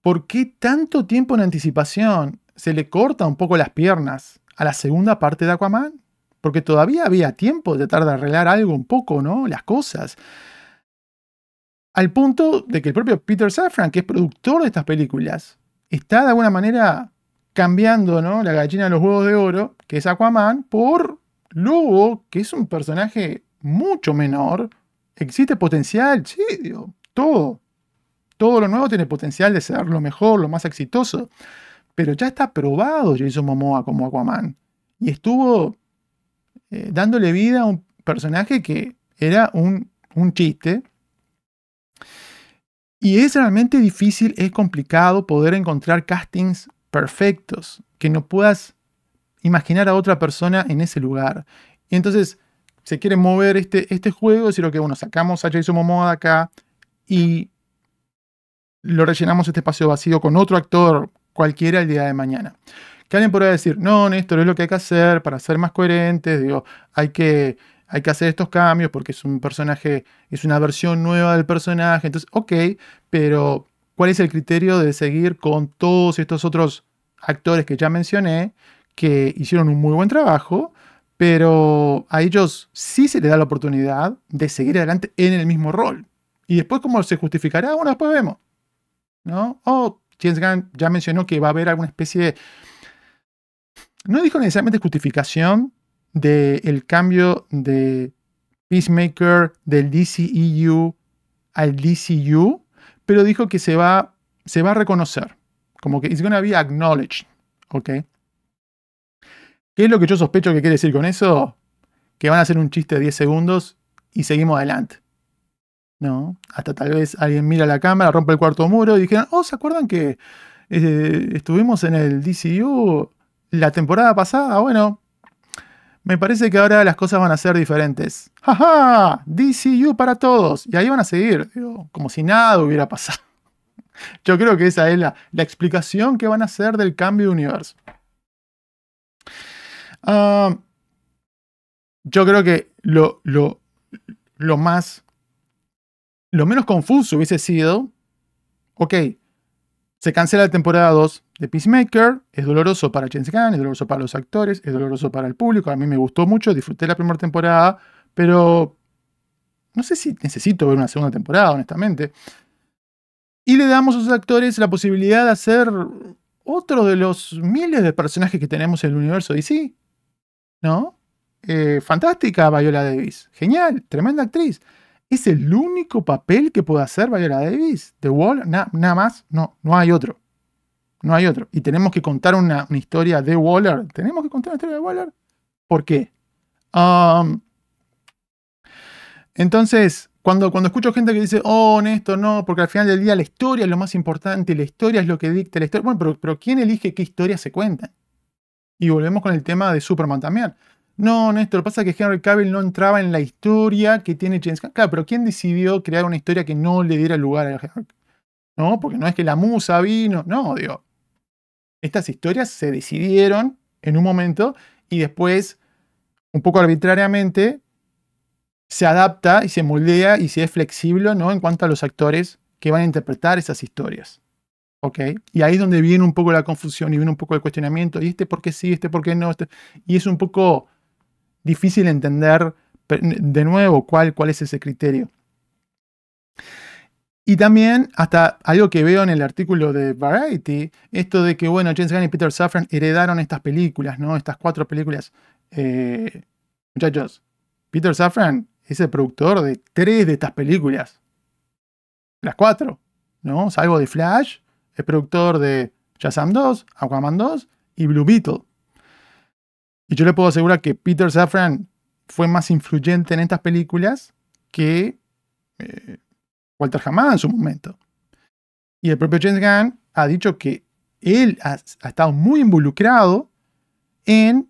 ¿por qué tanto tiempo en anticipación se le corta un poco las piernas a la segunda parte de Aquaman? Porque todavía había tiempo de tratar de arreglar algo un poco, ¿no? Las cosas. Al punto de que el propio Peter Safran, que es productor de estas películas, está de alguna manera cambiando, ¿no? La gallina de los huevos de oro, que es Aquaman, por Lobo, que es un personaje mucho menor. Existe potencial, sí, digo, todo todo lo nuevo tiene potencial de ser lo mejor, lo más exitoso. pero ya está probado Jason Momoa como Aquaman. Y estuvo eh, dándole vida a un personaje que era un, un chiste. Y es realmente difícil, es complicado poder encontrar castings perfectos, que no puedas imaginar a otra persona en ese lugar. Y entonces se quiere mover este, este juego, decir, que bueno, sacamos a Jason Momoa de acá y lo rellenamos este espacio vacío con otro actor cualquiera el día de mañana. Que alguien podría decir, no, Néstor, es lo que hay que hacer para ser más coherentes, digo, hay que, hay que hacer estos cambios porque es un personaje, es una versión nueva del personaje, entonces, ok, pero ¿cuál es el criterio de seguir con todos estos otros actores que ya mencioné, que hicieron un muy buen trabajo, pero a ellos sí se les da la oportunidad de seguir adelante en el mismo rol. Y después, ¿cómo se justificará? Bueno, después vemos. ¿No? O James Gunn ya mencionó que va a haber alguna especie de... No dijo necesariamente justificación del cambio de Peacemaker del DCEU al DCU, pero dijo que se va, se va a reconocer. Como que it's gonna be acknowledged. ¿Ok? ¿Qué es lo que yo sospecho que quiere decir con eso? Que van a hacer un chiste de 10 segundos y seguimos adelante. ¿No? Hasta tal vez alguien mira la cámara, rompe el cuarto muro y dijeron, oh, ¿se acuerdan que eh, estuvimos en el DCU la temporada pasada? Bueno, me parece que ahora las cosas van a ser diferentes. ¡Jaja! DCU para todos. Y ahí van a seguir, como si nada hubiera pasado. Yo creo que esa es la, explicación que van a hacer del cambio de universo. Ah, yo creo que lo más, lo menos confuso hubiese sido, ok, se cancela la temporada 2 de Peacemaker, es doloroso para James Gunn, es doloroso para los actores, es doloroso para el público, a mí me gustó mucho, disfruté la primera temporada, pero no sé si necesito ver una segunda temporada, honestamente. Y le damos a los actores la posibilidad de hacer otro de los miles de personajes que tenemos en el universo DC. ¿no? Eh, fantástica Viola Davis. Genial, tremenda actriz. Es el único papel que puede hacer Viola Davis. The Wall, nada más. No, no hay otro. No hay otro. Y tenemos que contar una, historia de Waller. ¿Tenemos que contar una historia de Waller? ¿Por qué? Um, entonces, cuando, cuando escucho gente que dice, oh, Néstor, no, porque al final del día la historia es lo más importante, la historia es lo que dicta la historia. Bueno, pero, pero ¿quién elige qué historia se cuenta? Y volvemos con el tema de Superman también. No, Néstor, pasa que Henry Cavill no entraba en la historia que tiene James Gunn. Claro, pero ¿quién decidió crear una historia que no le diera lugar a Henry? No, porque no es que la musa vino. No, digo. Estas historias se decidieron en un momento y después, un poco arbitrariamente, se adapta y se moldea y se es flexible ¿no? en cuanto a los actores que van a interpretar esas historias. Y ahí es donde viene un poco la confusión y viene un poco el cuestionamiento. ¿Y este por qué sí? ¿Este por qué no? Este, y es un poco difícil entender de nuevo cuál, cuál es ese criterio. Y también, hasta algo que veo en el artículo de Variety, esto de que, bueno, James Gunn y Peter Safran heredaron estas películas, ¿no? Estas cuatro películas. Eh, muchachos, Peter Safran es el productor de tres de estas películas. Las cuatro, ¿no? Salvo de Flash, es productor de Shazam 2, Aquaman 2 y Blue Beetle. Y yo le puedo asegurar que Peter Safran fue más influyente en estas películas que eh, Walter Hamada en su momento. Y el propio James Gunn ha dicho que él ha, estado muy involucrado en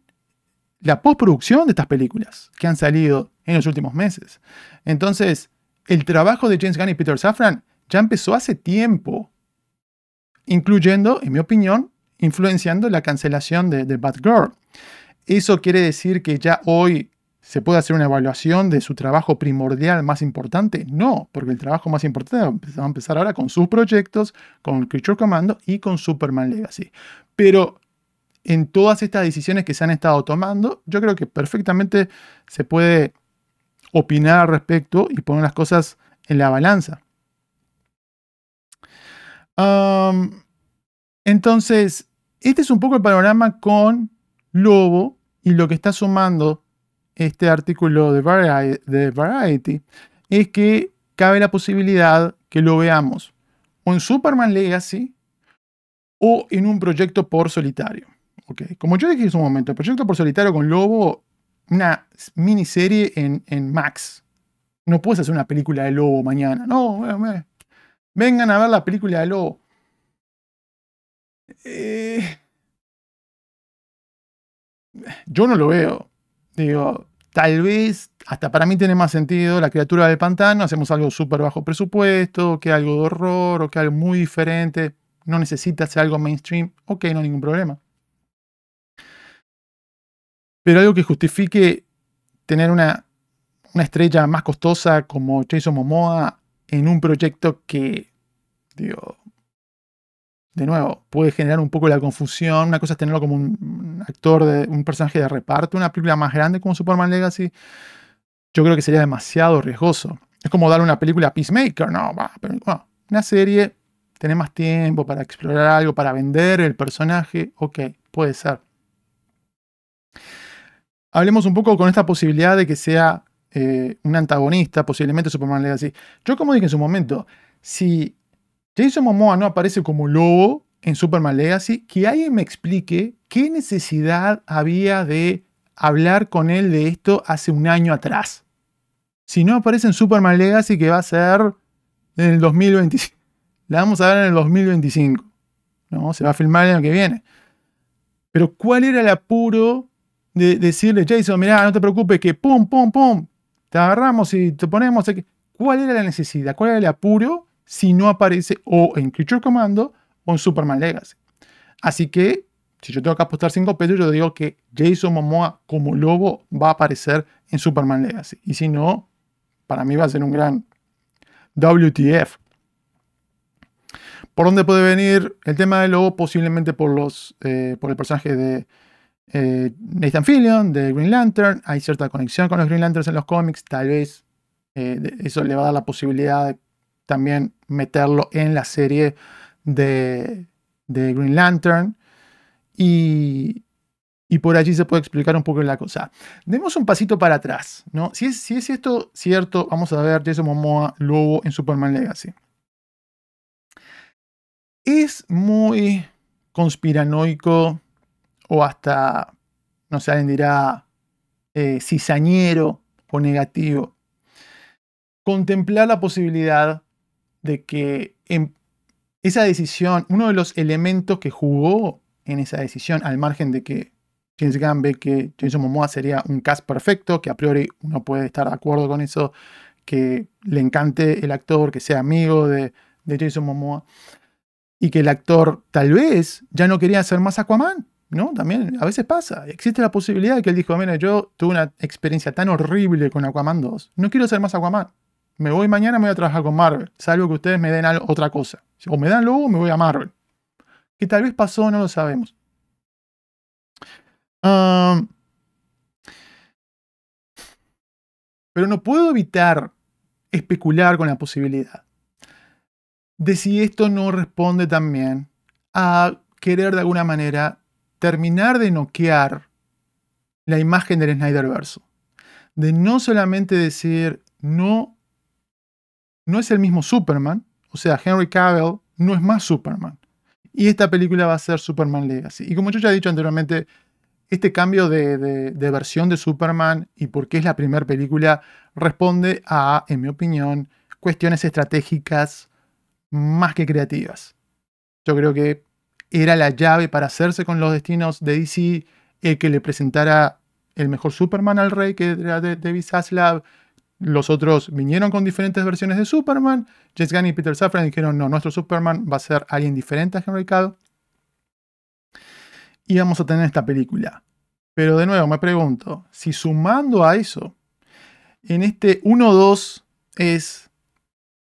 la postproducción de estas películas que han salido en los últimos meses. Entonces, el trabajo de James Gunn y Peter Safran ya empezó hace tiempo incluyendo, en mi opinión, influenciando la cancelación de, de Girl. ¿Eso quiere decir que ya hoy se puede hacer una evaluación de su trabajo primordial más importante? No, porque el trabajo más importante va a empezar ahora con sus proyectos, con Creature Commando y con Superman Legacy. Pero en todas estas decisiones que se han estado tomando, yo creo que perfectamente se puede opinar al respecto y poner las cosas en la balanza entonces, este es un poco el panorama con Lobo y lo que está sumando este artículo de Variety, es que cabe la posibilidad que lo veamos o en Superman Legacy o en un proyecto por solitario. Okay. Como yo dije en su momento, el proyecto por solitario con Lobo, una miniserie en, en Max. No puedes hacer una película de Lobo mañana. No, vengan a ver la película de Lobo. Eh, yo no lo veo. Digo, tal vez, hasta para mí tiene más sentido la criatura del pantano, hacemos algo súper bajo presupuesto, que algo de horror o que algo muy diferente. No necesita hacer algo mainstream. Ok, no hay ningún problema. Pero algo que justifique tener una, una estrella más costosa como Jason Momoa en un proyecto que, digo, de nuevo, puede generar un poco la confusión. Una cosa es tenerlo como un, actor, de, un personaje de reparto, una película más grande como Superman Legacy. Yo creo que sería demasiado riesgoso. Es como darle una película a Peacemaker, no, pero, una serie, tener más tiempo para explorar algo, para vender el personaje, ok, puede ser. Hablemos un poco con esta posibilidad de que sea eh, un antagonista, posiblemente Superman Legacy. Yo como dije en su momento, si Jason Momoa no aparece como lobo en Superman Legacy, que alguien me explique qué necesidad había de hablar con él de esto hace un año atrás. Si no aparece en Superman Legacy, que va a ser en el 2025. La vamos a ver en el 2025. ¿no? Se va a filmar el año que viene. Pero ¿cuál era el apuro de decirle, Jason, mira, no te preocupes, que pum, pum, pum, te agarramos y te ponemos... ¿Cuál era la necesidad? ¿Cuál era el apuro si no aparece o en Creature Commando o en Superman Legacy. Así que, si yo tengo que apostar 5 pesos, yo digo que Jason Momoa como lobo va a aparecer en Superman Legacy. Y si no, para mí va a ser un gran WTF. ¿Por dónde puede venir el tema del lobo? Posiblemente por, los, eh, por el personaje de eh, Nathan Fillion, de Green Lantern. Hay cierta conexión con los Green Lanterns en los cómics. Tal vez eh, eso le va a dar la posibilidad de también meterlo en la serie de, Green Lantern. Y, por allí se puede explicar un poco la cosa. Demos un pasito para atrás, ¿no? Si es, si es esto cierto, vamos a ver Jason Momoa luego en Superman Legacy. Es muy conspiranoico o hasta, no sé, alguien dirá, eh, cizañero o negativo. Contemplar la posibilidad de que en esa decisión, uno de los elementos que jugó en esa decisión, al margen de que James Gunn ve que Jason Momoa sería un cast perfecto, que a priori uno puede estar de acuerdo con eso, que le encante el actor, que sea amigo de, de Jason Momoa, y que el actor tal vez ya no quería hacer más Aquaman, ¿no? También a veces pasa. Existe la posibilidad de que él dijo, mira, yo tuve una experiencia tan horrible con Aquaman 2, no quiero ser más Aquaman me voy mañana, me voy a trabajar con Marvel, salvo que ustedes me den otra cosa. O me dan luego, me voy a Marvel. Que tal vez pasó, no lo sabemos. pero no puedo evitar especular con la posibilidad de si esto no responde también a querer de alguna manera terminar de noquear la imagen del Snyderverso. De no solamente decir, no no es el mismo Superman, o sea, Henry Cavill no es más Superman. Y esta película va a ser Superman Legacy. Y como yo ya he dicho anteriormente, este cambio de, versión de Superman y por qué es la primera película responde a, en mi opinión, cuestiones estratégicas más que creativas. Yo creo que era la llave para hacerse con los destinos de DC el que le presentara el mejor Superman al rey, que era de David Zaslav, los otros vinieron con diferentes versiones de Superman. Jess Gunn y Peter Safran dijeron, no, nuestro Superman va a ser alguien diferente a Henry Cavill. Y vamos a tener esta película. Pero de nuevo me pregunto, si sumando a eso, en este 1-2 es,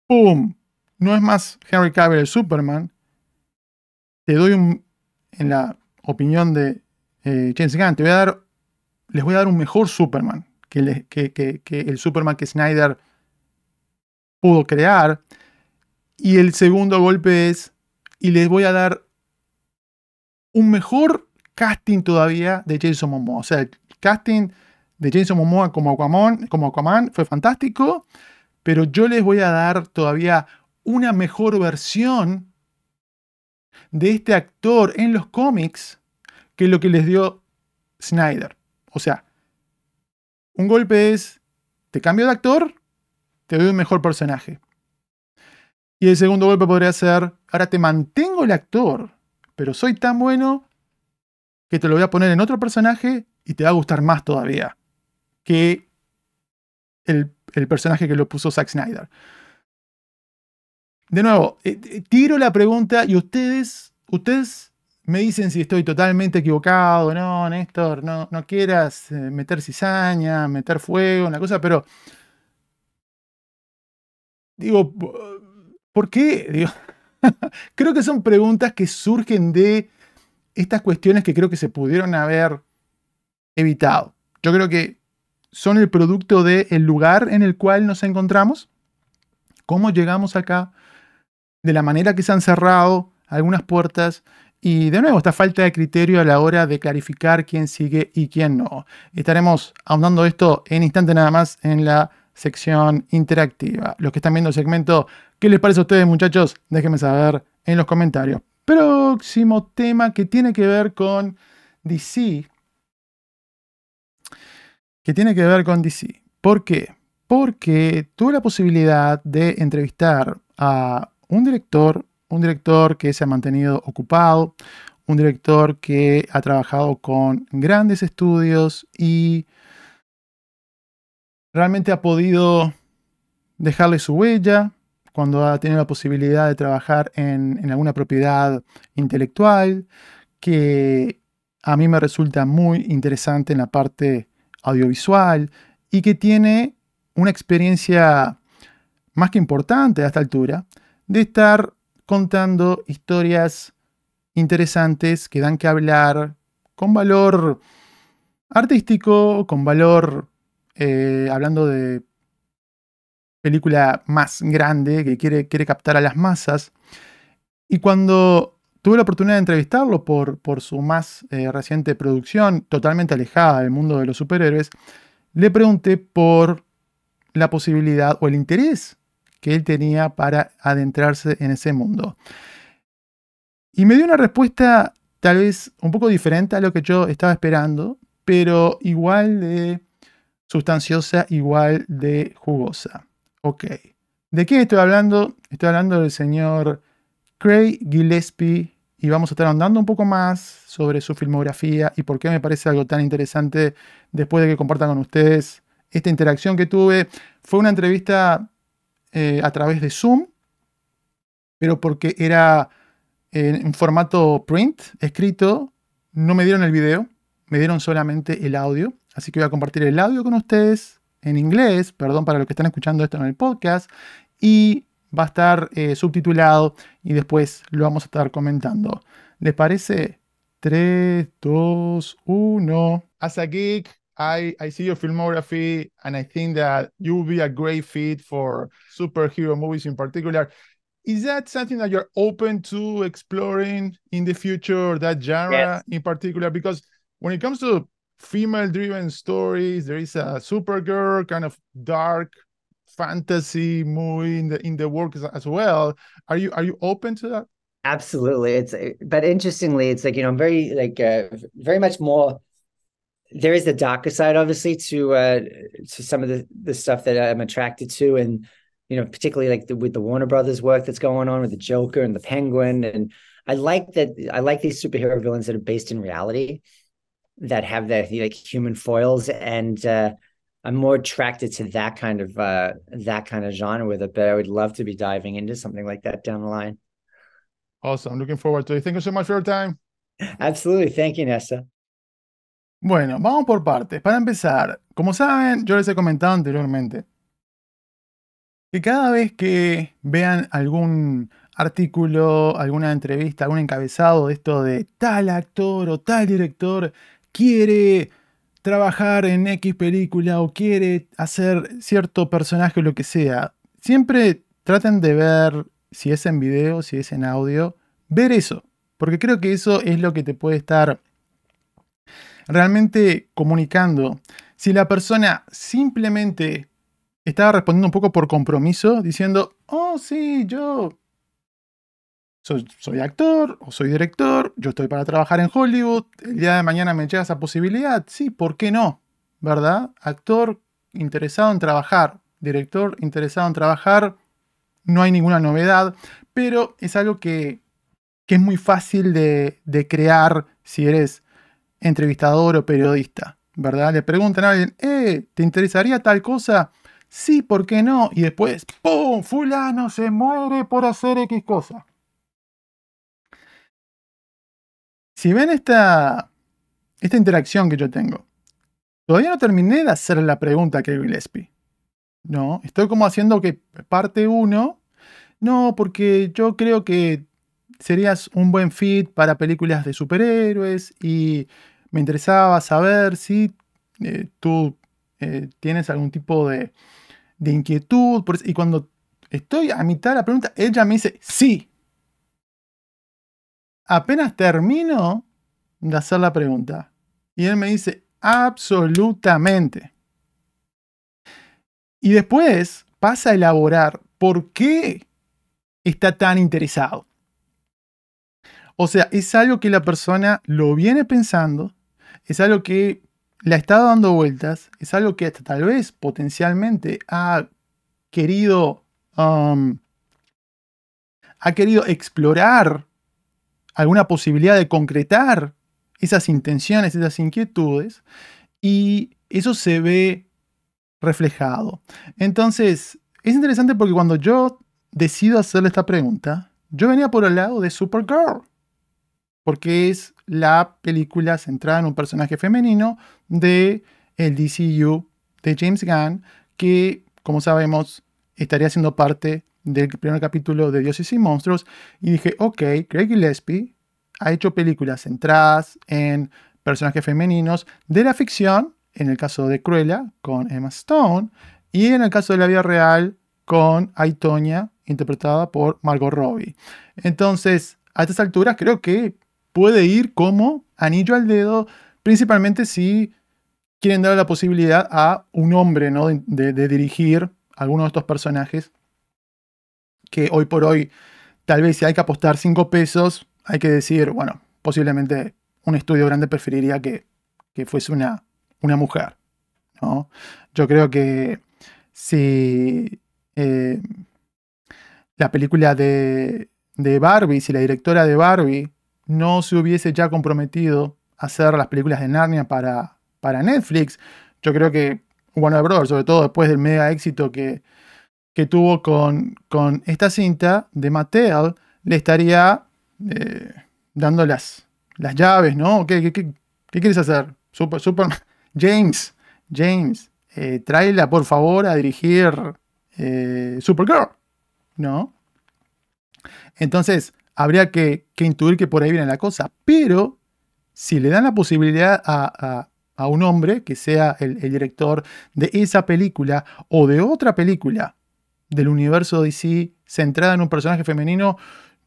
¡pum! No es más Henry Cavill el Superman. Te doy un, en la opinión de eh, James Gunn, te voy a dar, les voy a dar un mejor Superman que, el Superman que Snyder pudo crear. Y el segundo golpe es, y les voy a dar un mejor casting todavía de Jason Momoa. O sea, el casting de Jason Momoa como Aquaman, como Aquaman fue fantástico, pero yo les voy a dar todavía una mejor versión de este actor en los cómics que lo que les dio Snyder. O sea, un golpe es, te cambio de actor, te doy un mejor personaje. Y el segundo golpe podría ser, ahora te mantengo el actor, pero soy tan bueno que te lo voy a poner en otro personaje y te va a gustar más todavía que el, personaje que lo puso Zack Snyder. De nuevo, eh, eh, tiro la pregunta y ustedes, ustedes me dicen si estoy totalmente equivocado. No, Néstor, no, quieras eh, meter cizaña, meter fuego, una cosa, pero digo, ¿por qué? Creo que son preguntas que surgen de estas cuestiones que creo que se pudieron haber evitado. Yo creo que son el producto del lugar en el cual nos encontramos, cómo llegamos acá, de la manera que se han cerrado algunas puertas y de nuevo esta falta de criterio a la hora de clarificar quién sigue y quién no. Estaremos ahondando esto en instante nada más en la sección interactiva. Los que están viendo el segmento, ¿qué les parece a ustedes muchachos? Déjenme saber en los comentarios. Próximo tema que tiene que ver con DC. Que tiene que ver con DC. ¿Por qué? Porque tuve la posibilidad de entrevistar a un director, un director que se ha mantenido ocupado, un director que ha trabajado con grandes estudios y realmente ha podido dejarle su huella, cuando ha tenido la posibilidad de trabajar en, alguna propiedad intelectual, que a mí me resulta muy interesante en la parte audiovisual y que tiene una experiencia más que importante a esta altura de estar contando historias interesantes que dan que hablar con valor artístico, con valor eh, hablando de película más grande que quiere, quiere captar a las masas. Y cuando tuve la oportunidad de entrevistarlo por, por su más eh, reciente producción, totalmente alejada del mundo de los superhéroes, le pregunté por la posibilidad o el interés que él tenía para adentrarse en ese mundo. Y me dio una respuesta tal vez un poco diferente a lo que yo estaba esperando, pero igual de sustanciosa, igual de jugosa. Ok. ¿De quién estoy hablando? Estoy hablando del señor Craig Gillespie y vamos a estar andando un poco más sobre su filmografía y por qué me parece algo tan interesante después de que comparta con ustedes esta interacción que tuve. Fue una entrevista eh, a través de Zoom, pero porque era en formato print, escrito, no me dieron el video, me dieron solamente el audio. Así que voy a compartir el audio con ustedes en inglés, perdón para los que están escuchando esto en el podcast, y va a estar eh, subtitulado y después lo vamos a estar comentando. ¿Les parece? 3, 2, 1. As a geek, I, I see your filmography and I think that you will be a great fit for superhero movies in particular. Is that something that you're open to exploring in the future, that genre yes. in particular? Because when it comes to female driven stories. There is a Supergirl kind of dark fantasy movie in the in the work as well. Are you are you open to that? Absolutely. It's but interestingly, it's like you know, I'm very like uh, very much more. There is the darker side, obviously, to uh to some of the the stuff that I'm attracted to, and you know, particularly like the, with the Warner Brothers work that's going on with the Joker and the Penguin, and I like that. I like these superhero villains that are based in reality that have the like human foils and uh I'm more attracted to that kind of uh that kind of genre with it, but I would love to be diving into something like that down the line. Awesome. I'm looking forward to it. Thank you so much for your time. Absolutely. Thank you, Nessa. Bueno, vamos por partes. Para empezar, como saben, yo les he comentado anteriormente que cada vez que vean algún artículo, alguna entrevista, algún encabezado de esto de tal actor o tal director quiere trabajar en X película o quiere hacer cierto personaje o lo que sea, siempre traten de ver si es en video, si es en audio, ver eso, porque creo que eso es lo que te puede estar realmente comunicando. Si la persona simplemente estaba respondiendo un poco por compromiso, diciendo, oh sí, yo soy, actor o soy director, yo estoy para trabajar en Hollywood, el día de mañana me llega esa posibilidad, sí, ¿por qué no? ¿Verdad? Actor interesado en trabajar, director interesado en trabajar, no hay ninguna novedad, pero es algo que, que es muy fácil de, de crear si eres entrevistador o periodista, ¿verdad? Le preguntan a alguien, eh, ¿te interesaría tal cosa? Sí, ¿por qué no? Y después, ¡pum! Fulano se muere por hacer X cosa. Si ven esta, esta interacción que yo tengo, todavía no terminé de hacer la pregunta Kevin Gillespie. No, estoy como haciendo que parte uno, no, porque yo creo que serías un buen fit para películas de superhéroes y me interesaba saber si eh, tú eh, tienes algún tipo de, inquietud. y cuando estoy a mitad de la pregunta, ella me dice, sí. Apenas termino de hacer la pregunta. Y él me dice, absolutamente. Y después pasa a elaborar por qué está tan interesado. O sea, es algo que la persona lo viene pensando, es algo que le ha estado dando vueltas, es algo que hasta tal vez potencialmente ha querido, um, ha querido explorar alguna posibilidad de concretar esas intenciones, esas inquietudes, y eso se ve reflejado. Entonces, es interesante porque cuando yo decido hacerle esta pregunta, yo venía por el lado de Supergirl, porque es la película centrada en un personaje femenino de el DCU de James Gunn, que, como sabemos, estaría siendo parte del primer capítulo de Dioses y Monstruos. Y dije, ok, Craig Gillespie ha hecho películas centradas en personajes femeninos de la ficción, en el caso de Cruella, con Emma Stone, y en el caso de la vida real, con Aitonia, interpretada por Margot Robbie. Entonces, a estas alturas creo que puede ir como anillo al dedo, principalmente si quieren dar la posibilidad a un hombre ¿no? de, de dirigir alguno de estos personajes que hoy por hoy, tal vez si hay que apostar 5 pesos, hay que decir, bueno, posiblemente un estudio grande preferiría que, fuese una, una mujer. ¿no? Yo creo que si eh, la película de, de Barbie, si la directora de Barbie no se hubiese ya comprometido a hacer las películas de Narnia para, para Netflix, yo creo que Warner Bros., sobre todo después del mega éxito que, que tuvo con, con esta cinta de Mattel, le estaría eh, dando las, llaves, ¿no? ¿Qué, qué, quieres hacer? Super, super, James, James, eh, tráela por favor a dirigir eh, Supergirl, ¿no? Entonces, habría que, intuir que por ahí viene la cosa, pero si le dan la posibilidad a, un hombre que sea el, director de esa película o de otra película del universo DC centrada en un personaje femenino,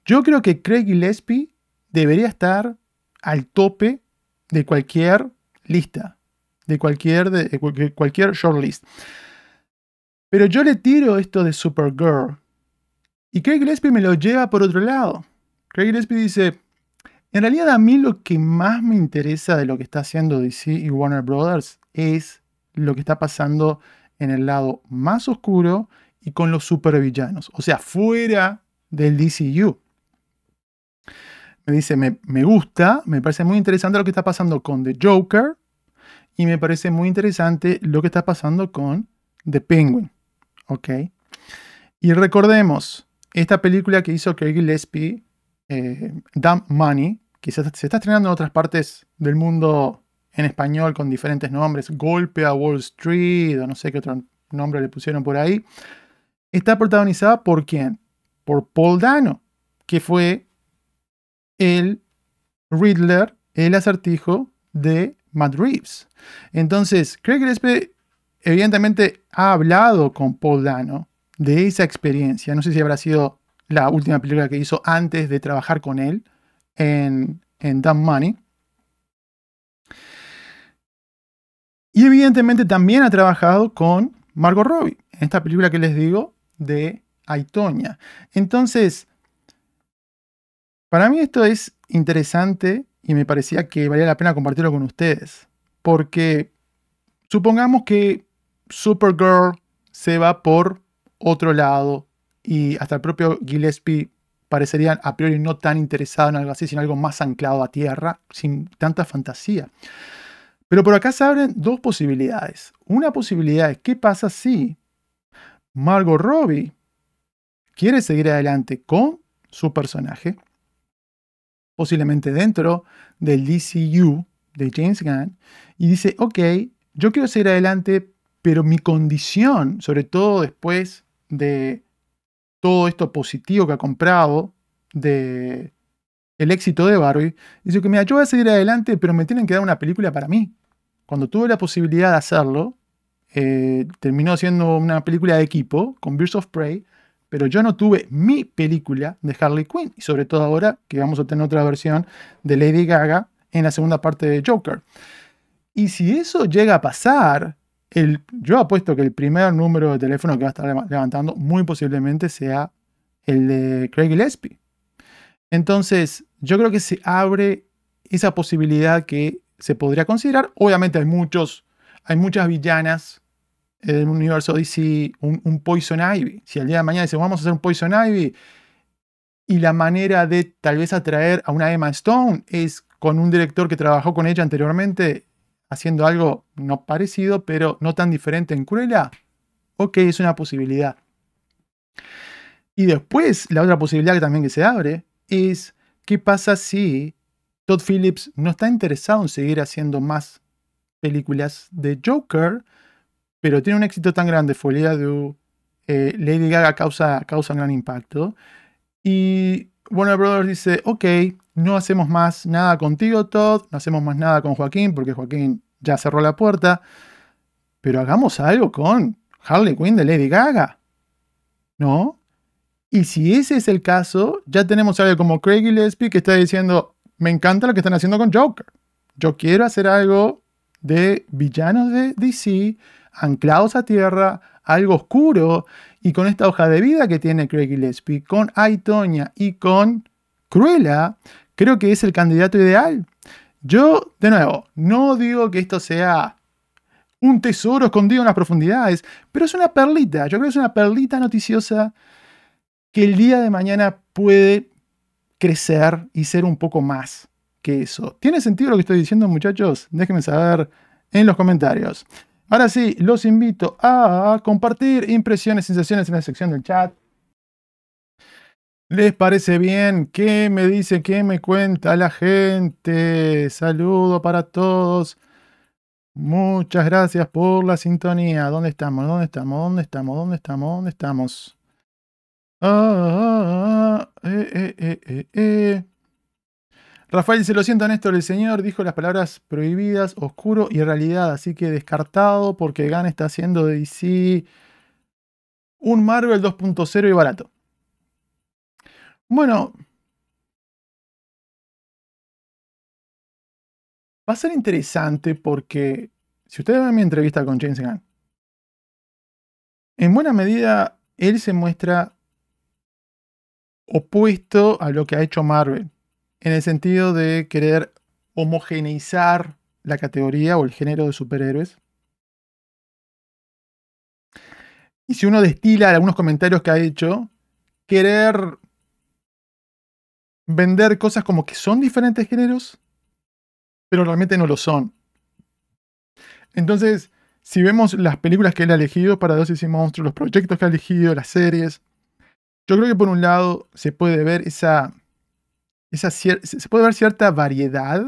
yo creo que Craig Gillespie debería estar al tope de cualquier lista, de cualquier, de cualquier shortlist. Pero yo le tiro esto de Supergirl y Craig Gillespie me lo lleva por otro lado. Craig Gillespie dice, en realidad a mí lo que más me interesa de lo que está haciendo DC y Warner Brothers es lo que está pasando en el lado más oscuro y con los supervillanos, o sea, fuera del DCU me dice, me, gusta, me parece muy interesante lo que está pasando con The Joker y me parece muy interesante lo que está pasando con The Penguin. ¿Ok? Y recordemos, esta película que hizo Craig Gillespie, eh, Dumb Money, que se, está estrenando en otras partes del mundo en español con diferentes nombres, Golpe a Wall Street o no sé qué otro nombre le pusieron por ahí, está protagonizada por quién? Por Paul Dano, que fue el Riddler, el acertijo de Matt Reeves. Entonces, Craig Gillespie evidentemente ha hablado con Paul Dano de esa experiencia. No sé si habrá sido la última película que hizo antes de trabajar con él en, en Dumb Money. Y evidentemente también ha trabajado con Margot Robbie, en esta película que les digo de Aitonia. Entonces, Para mí esto es interesante y me parecía que valía la pena compartirlo con ustedes. Porque supongamos que Supergirl se va por otro lado y hasta el propio Gillespie parecería a priori no tan interesado en algo así, sino algo más anclado a tierra, sin tanta fantasía. Pero por acá se abren dos posibilidades. Una posibilidad es qué pasa si Margot Robbie quiere seguir adelante con su personaje, posiblemente dentro del DCU de James Gunn, y dice, ok, yo quiero seguir adelante, pero mi condición, sobre todo después de todo esto positivo que ha comprado, de el éxito de Barbie, dice que mira, yo voy a seguir adelante, pero me tienen que dar una película para mí. Cuando tuve la posibilidad de hacerlo, eh, terminó siendo una película de equipo con Birds of Prey, pero yo no tuve mi película de Harley Quinn, y sobre todo ahora que vamos a tener otra versión de Lady Gaga en la segunda parte de Joker. Y si eso llega a pasar, yo apuesto que el primer número de teléfono que va a estar levantando muy posiblemente sea el de Craig Gillespie. Entonces, yo creo que se abre esa posibilidad que se podría considerar. Obviamente hay muchos, hay muchas villanas en el universo DC, un, un Poison Ivy. Si al día de mañana dice vamos a hacer un Poison Ivy y la manera de tal vez atraer a una Emma Stone es con un director que trabajó con ella anteriormente haciendo algo no parecido, pero no tan diferente en Cruella, ok, es una posibilidad. Y después, la otra posibilidad que también que se abre es qué pasa si Todd Phillips no está interesado en seguir haciendo más películas de Joker, pero tiene un éxito tan grande, Folia de eh, Lady Gaga causa, causa un gran impacto. Y Warner Brothers dice, ok, no hacemos más nada contigo, Todd, no hacemos más nada con Joaquín, porque Joaquín ya cerró la puerta, pero hagamos algo con Harley Quinn de Lady Gaga. ¿No? Y si ese es el caso, ya tenemos algo como Craig Gillespie que está diciendo, me encanta lo que están haciendo con Joker. Yo quiero hacer algo de villanos de DC, anclados a tierra, algo oscuro, y con esta hoja de vida que tiene Craig Gillespie, con Aitonia y con Cruella, creo que es el candidato ideal. Yo, de nuevo, no digo que esto sea un tesoro escondido en las profundidades, pero es una perlita. Yo creo que es una perlita noticiosa que el día de mañana puede crecer y ser un poco más que eso. ¿Tiene sentido lo que estoy diciendo, muchachos? Déjenme saber en los comentarios. Ahora sí, los invito a compartir impresiones, sensaciones en la sección del chat. ¿Les parece bien? ¿Qué me dice? ¿Qué me cuenta la gente? Saludo para todos. Muchas gracias por la sintonía. ¿Dónde estamos? ¿Dónde estamos? ¿Dónde estamos? ¿Dónde estamos? ¿Dónde estamos? Ah, eh, eh, eh, Rafael se lo siento, Néstor. El señor dijo las palabras prohibidas, oscuro y realidad. Así que descartado porque Gan está haciendo de DC un Marvel 2.0 y barato. Bueno. Va a ser interesante porque si ustedes ven mi entrevista con James Gunn, en buena medida él se muestra opuesto a lo que ha hecho Marvel, en el sentido de querer homogeneizar la categoría o el género de superhéroes. Y si uno destila algunos comentarios que ha hecho, querer vender cosas como que son diferentes géneros, pero realmente no lo son. Entonces, si vemos las películas que él ha elegido para Dosis y Monstruos, los proyectos que ha elegido, las series, yo creo que por un lado se puede ver esa, esa se puede ver cierta variedad,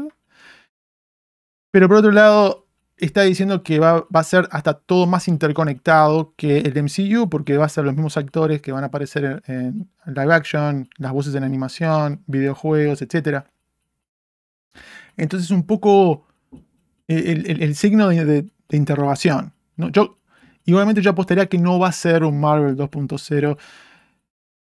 pero por otro lado está diciendo que va, a ser hasta todo más interconectado que el MCU, porque va a ser los mismos actores que van a aparecer en, live action, las voces en animación, videojuegos, etc. Entonces un poco el, signo de, interrogación. ¿no? Yo, igualmente yo apostaría que no va a ser un Marvel 2.0.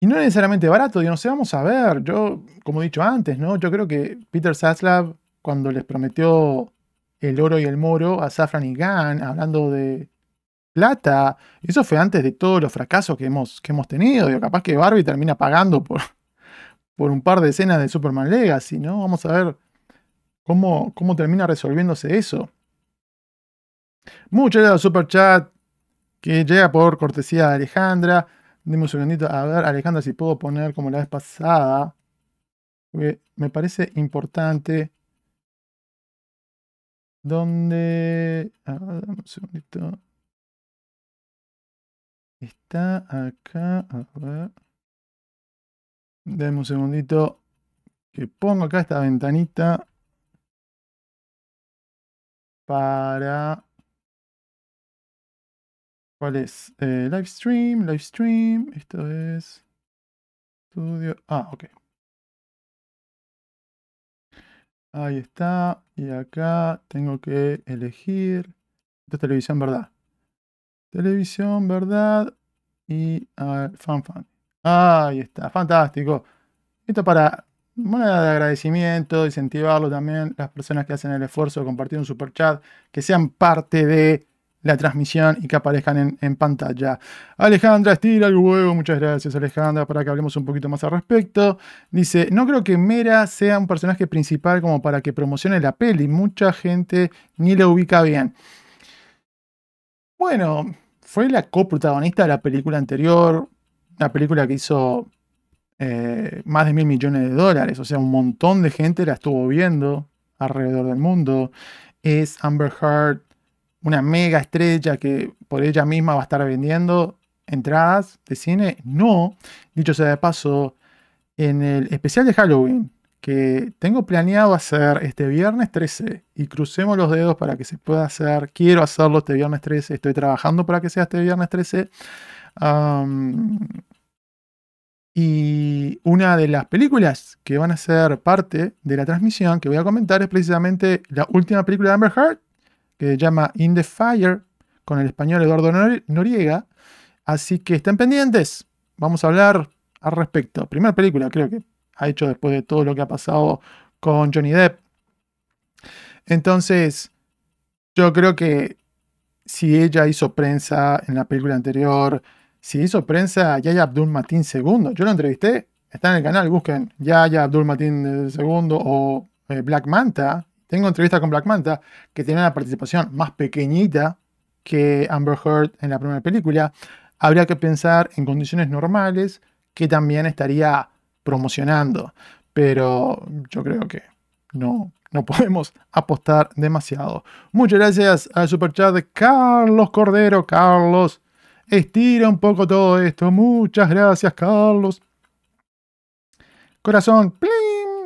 Y no necesariamente barato, yo no sé, vamos a ver. Yo, como he dicho antes, ¿no? Yo creo que Peter Saslav, cuando les prometió el oro y el moro a Safran y Gunn, hablando de plata. Eso fue antes de todos los fracasos que hemos, que hemos tenido. Digo, capaz que Barbie termina pagando por, por un par de escenas de Superman Legacy, ¿no? Vamos a ver cómo, cómo termina resolviéndose eso. Mucho de super chat que llega por cortesía de Alejandra. Dime un segundito. A ver, Alejandra, si puedo poner como la vez pasada. me parece importante. ¿Dónde? A ver, un segundito. Está acá. A ver. Deme un segundito que pongo acá esta ventanita para... ¿Cuál es? Eh, live stream, live stream. Esto es... Estudio. Ah, ok. Ahí está. Y acá tengo que elegir. Esto es televisión, ¿verdad? Televisión, ¿verdad? Y fan fan. Ahí está, fantástico. Esto para moneda de agradecimiento, incentivarlo también, las personas que hacen el esfuerzo de compartir un super chat, que sean parte de la transmisión y que aparezcan en, pantalla. Alejandra estira el huevo, muchas gracias Alejandra, para que hablemos un poquito más al respecto. Dice, no creo que Mera sea un personaje principal como para que promocione la peli, mucha gente ni la ubica bien. Bueno, fue la coprotagonista de la película anterior, una película que hizo eh, más de mil millones de dólares, o sea, un montón de gente la estuvo viendo alrededor del mundo. Es Amber Heard una mega estrella que por ella misma va a estar vendiendo entradas de cine? No. Dicho sea de paso, en el especial de Halloween que tengo planeado hacer este viernes 13 y crucemos los dedos para que se pueda hacer. Quiero hacerlo este viernes 13. Estoy trabajando para que sea este viernes 13. y una de las películas que van a ser parte de la transmisión que voy a comentar es precisamente la última película de Amber Heard, que se llama In the Fire, con el español Eduardo Noriega. Así que estén pendientes. Vamos a hablar al respecto. Primera película, creo que ha hecho después de todo lo que ha pasado con Johnny Depp. Entonces, yo creo que si ella hizo prensa en la película anterior, si hizo prensa Yaya Abdul Matin II, yo lo entrevisté, está en el canal, busquen Yaya Abdul Matin II o eh, Black Manta, tengo entrevista con Black Manta que tiene una participación más pequeñita que Amber Heard en la primera película. Habría que pensar en condiciones normales que también estaría promocionando, pero yo creo que no, no podemos apostar demasiado. Muchas gracias al superchat de Carlos Cordero. Carlos, estira un poco todo esto. Muchas gracias, Carlos. Corazón, plim,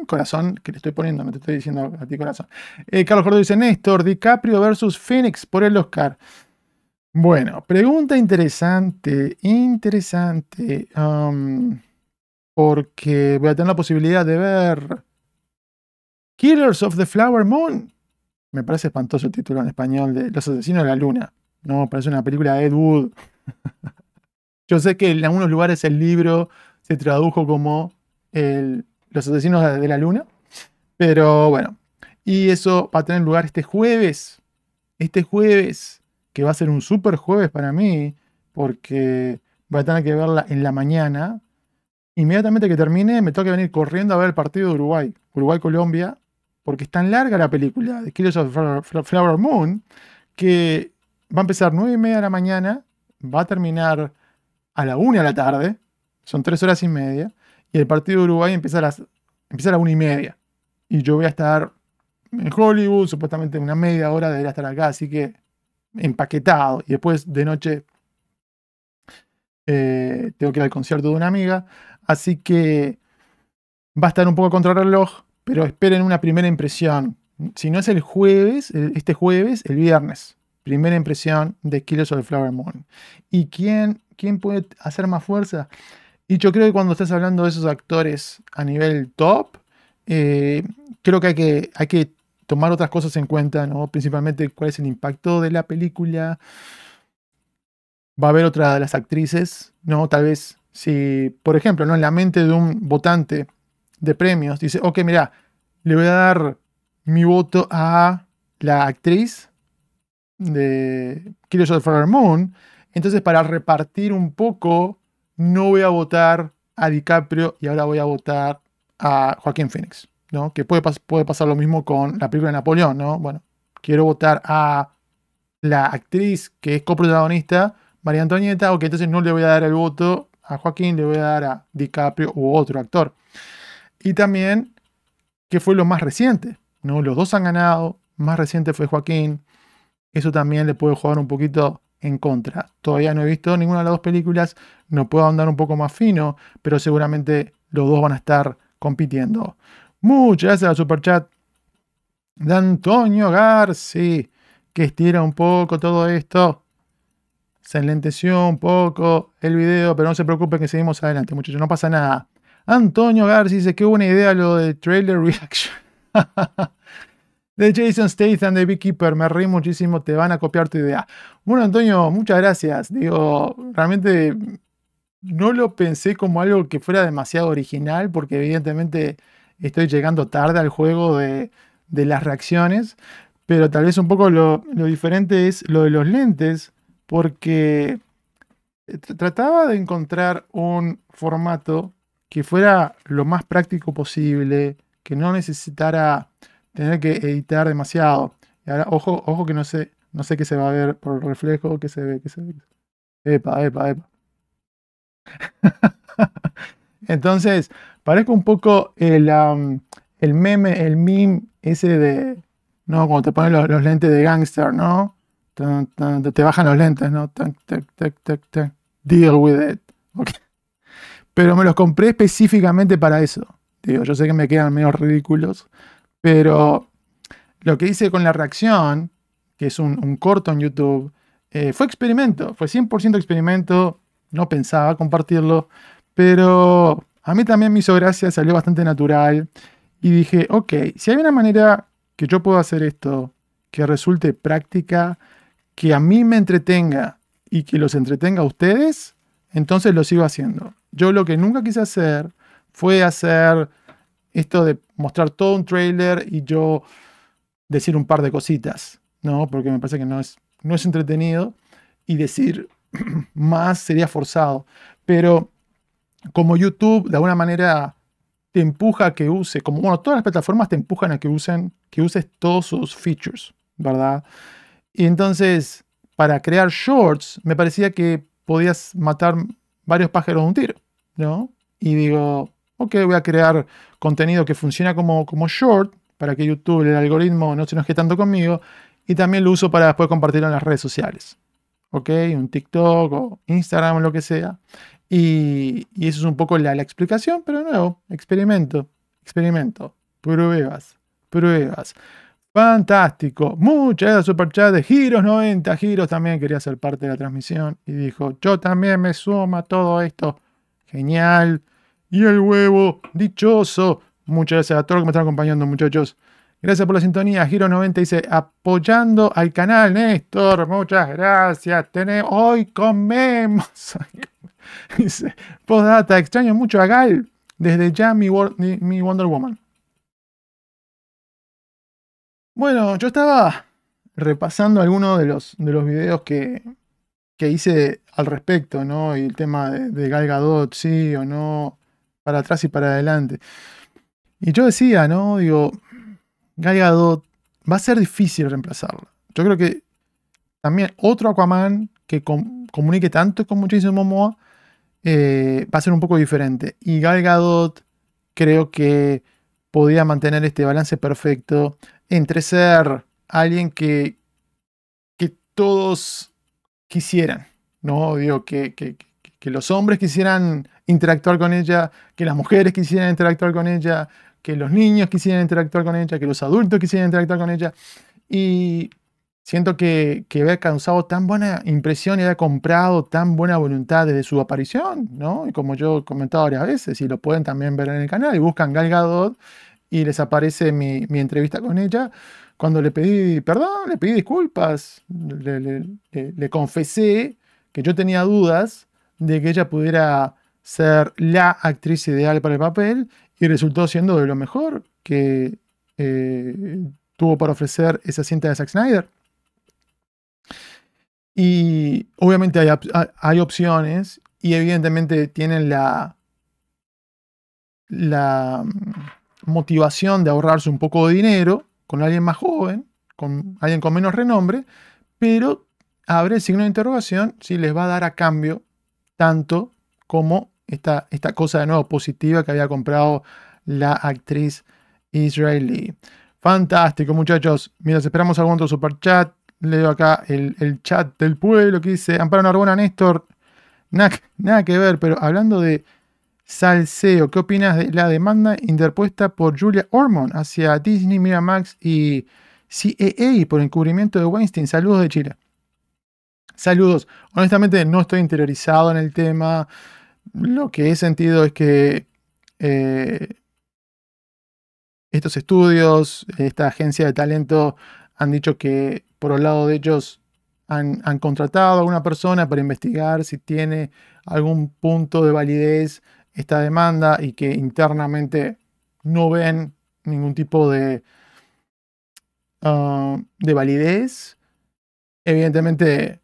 corazón, que le estoy poniendo, me te estoy diciendo a ti corazón. Eh, Carlos Cordero dice, Néstor, DiCaprio versus Phoenix por el Oscar. Bueno, pregunta interesante, interesante. Um, porque voy a tener la posibilidad de ver Killers of the Flower Moon. Me parece espantoso el título en español de Los Asesinos de la Luna. No, parece una película de Ed Wood. Yo sé que en algunos lugares el libro se tradujo como Los Asesinos de la Luna. Pero bueno, y eso va a tener lugar este jueves. Este jueves, que va a ser un super jueves para mí, porque voy a tener que verla en la mañana inmediatamente que termine, me toca venir corriendo a ver el partido de Uruguay, Uruguay-Colombia, porque es tan larga la película de Killers of Flower Moon que va a empezar 9 y media de la mañana, va a terminar a la 1 de la tarde, son 3 horas y media, y el partido de Uruguay empieza a las empieza a 1 y media. Y yo voy a estar en Hollywood, supuestamente una media hora debería estar acá, así que empaquetado. Y después de noche eh, tengo que ir al concierto de una amiga. Así que va a estar un poco contra reloj, pero esperen una primera impresión. Si no es el jueves, este jueves, el viernes. Primera impresión de Killers of the Flower Moon. ¿Y quién, quién puede hacer más fuerza? Y yo creo que cuando estás hablando de esos actores a nivel top, eh, creo que hay, que hay que tomar otras cosas en cuenta, ¿no? Principalmente cuál es el impacto de la película. Va a haber otra de las actrices, ¿no? Tal vez si, por ejemplo, ¿no? en la mente de un votante de premios dice, ok, mira, le voy a dar mi voto a la actriz de Killers of the Flower Moon, entonces para repartir un poco, no voy a votar a DiCaprio y ahora voy a votar a Joaquín Phoenix, ¿no? Que puede, pasar lo mismo con la película de Napoleón, ¿no? Bueno, quiero votar a la actriz que es coprotagonista, María Antonieta, ok, entonces no le voy a dar el voto a Joaquín, le voy a dar a DiCaprio u otro actor. Y también, ¿qué fue lo más reciente? ¿no? Los dos han ganado, más reciente fue Joaquín. Eso también le puede jugar un poquito en contra. Todavía no he visto ninguna de las dos películas, no puedo andar un poco más fino, pero seguramente los dos van a estar compitiendo. Muchas gracias al superchat de Antonio Garci, que estira un poco todo esto. Se enlenteció un poco el video, pero no se preocupen que seguimos adelante, muchachos, no pasa nada. Antonio Garci dice que buena idea lo de trailer reaction. de Jason Statham de Beekeeper, me reí muchísimo, te van a copiar tu idea. Bueno, Antonio, muchas gracias. Digo, realmente no lo pensé como algo que fuera demasiado original, porque evidentemente estoy llegando tarde al juego de, las reacciones, pero tal vez un poco lo, lo, diferente es lo de los lentes, porque trataba de encontrar un formato que fuera lo más práctico posible, que no necesitara tener que editar demasiado. Y ahora, ojo, ojo que no sé, no sé qué se va a ver por el reflejo, que se ve, que se ve. Epa, epa, epa. Entonces, parezco un poco el, el meme, el meme ese de, ¿no? Cuando te ponen los, lentes de gangster, ¿no? Te, bajan los lentes, ¿no? Deal with it. Pero me los compré específicamente para eso. Digo, yo sé que me quedan medio ridículos, pero lo que hice con la reacción, que es un, corto en YouTube, eh, fue experimento, fue 100% experimento, no pensaba compartirlo, pero a mí también me hizo gracia, salió bastante natural y dije, ok, si hay una manera que yo puedo hacer esto, que resulte práctica, que a mí me entretenga y que los entretenga a ustedes, entonces lo sigo haciendo. Yo lo que nunca quise hacer fue hacer esto de mostrar todo un trailer y yo decir un par de cositas, ¿no? Porque me parece que no es, no es entretenido y decir más sería forzado. Pero como YouTube de alguna manera te empuja a que use, como bueno, todas las plataformas te empujan a que usen, que uses todos sus features, ¿verdad? Y entonces, para crear shorts, me parecía que podías matar varios pájaros de un tiro, ¿no? Y digo, ok, voy a crear contenido que funciona como, como short para que YouTube, el algoritmo, no se enoje tanto conmigo. Y también lo uso para después compartirlo en las redes sociales. ¿Ok? Un TikTok o Instagram o lo que sea. Y, eso es un poco la, la, explicación, pero de nuevo, experimento, experimento, pruebas, pruebas. Fantástico. Muchas gracias, Superchat de Giros 90. Giros también quería ser parte de la transmisión y dijo, yo también me sumo a todo esto. Genial y el huevo dichoso. Muchas gracias a todos los que me están acompañando, muchachos. Gracias por la sintonía. Giro 90 dice, apoyando al canal, Néstor. Muchas gracias. Tenemos, hoy comemos. dice, postdata, extraño mucho a Gal. Desde ya mi, mi Wonder Woman. Bueno, yo estaba repasando algunos de los, de los videos que, que hice al respecto, ¿no? Y el tema de, de Gal Gadot, sí o no para atrás y para adelante. Y yo decía, ¿no? Digo, Gal Gadot va a ser difícil reemplazarla. Yo creo que también otro Aquaman que comunique tanto con Jason Momoa eh, va a ser un poco diferente. Y Gal Gadot creo que podía mantener este balance perfecto entre ser alguien que, que todos quisieran, ¿no? Digo, que, que, que los hombres quisieran interactuar con ella, que las mujeres quisieran interactuar con ella, que los niños quisieran interactuar con ella, que los adultos quisieran interactuar con ella. Y siento que, que había causado tan buena impresión y había comprado tan buena voluntad desde su aparición, ¿no? Y como yo he comentado varias veces, y lo pueden también ver en el canal, y buscan Gal Gadot y les aparece mi, entrevista con ella, cuando le pedí perdón, le pedí disculpas, le, le confesé que yo tenía dudas de que ella pudiera ser la actriz ideal para el papel y resultó siendo de lo mejor que eh, tuvo para ofrecer esa cinta de Zack Snyder. Y obviamente hay, hay, opciones y evidentemente tienen la, la mm, motivación de ahorrarse un poco de dinero con alguien más joven, con alguien con menos renombre, pero abre el signo de interrogación si les va a dar a cambio tanto como esta, esta cosa de nuevo positiva que había comprado la actriz israelí. Fantástico, muchachos. Mientras esperamos algún otro super chat, leo acá el, chat del pueblo que dice: Amparo Narbona, Néstor. Nada, nada que ver, pero hablando de salseo, ¿qué opinas de la demanda interpuesta por Julia Ormond hacia Disney, Miramax y CAA por encubrimiento de Weinstein? Saludos de Chile. Saludos. Honestamente no estoy interiorizado en el tema. Lo que he sentido es que eh, estos estudios, esta agencia de talento, han dicho que por el lado de ellos han, contratado a una persona para investigar si tiene algún punto de validez esta demanda y que internamente no ven ningún tipo de, ah, de validez. Evidentemente,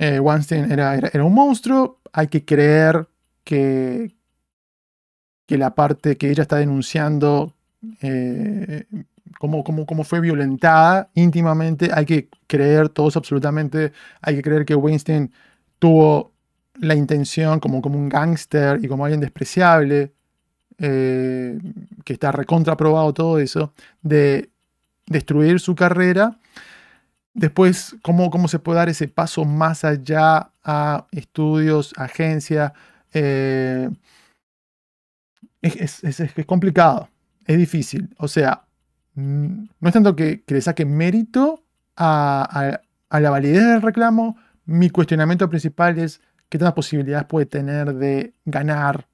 eh, Weinstein era, era, un monstruo. Hay que creer que, que la parte que ella está denunciando eh, como, fue violentada íntimamente, hay que creer todos absolutamente, hay que creer que Weinstein tuvo la intención como, como un gángster y como alguien despreciable, eh, que está recontraprobado todo eso, de destruir su carrera. Después, ¿cómo, ¿cómo se puede dar ese paso más allá a estudios, agencia? Eh, es, es complicado es difícil. O sea, mm, no es tanto que, le saque mérito a, la validez del reclamo. Mi cuestionamiento principal es qué tantas posibilidades puede tener de ganar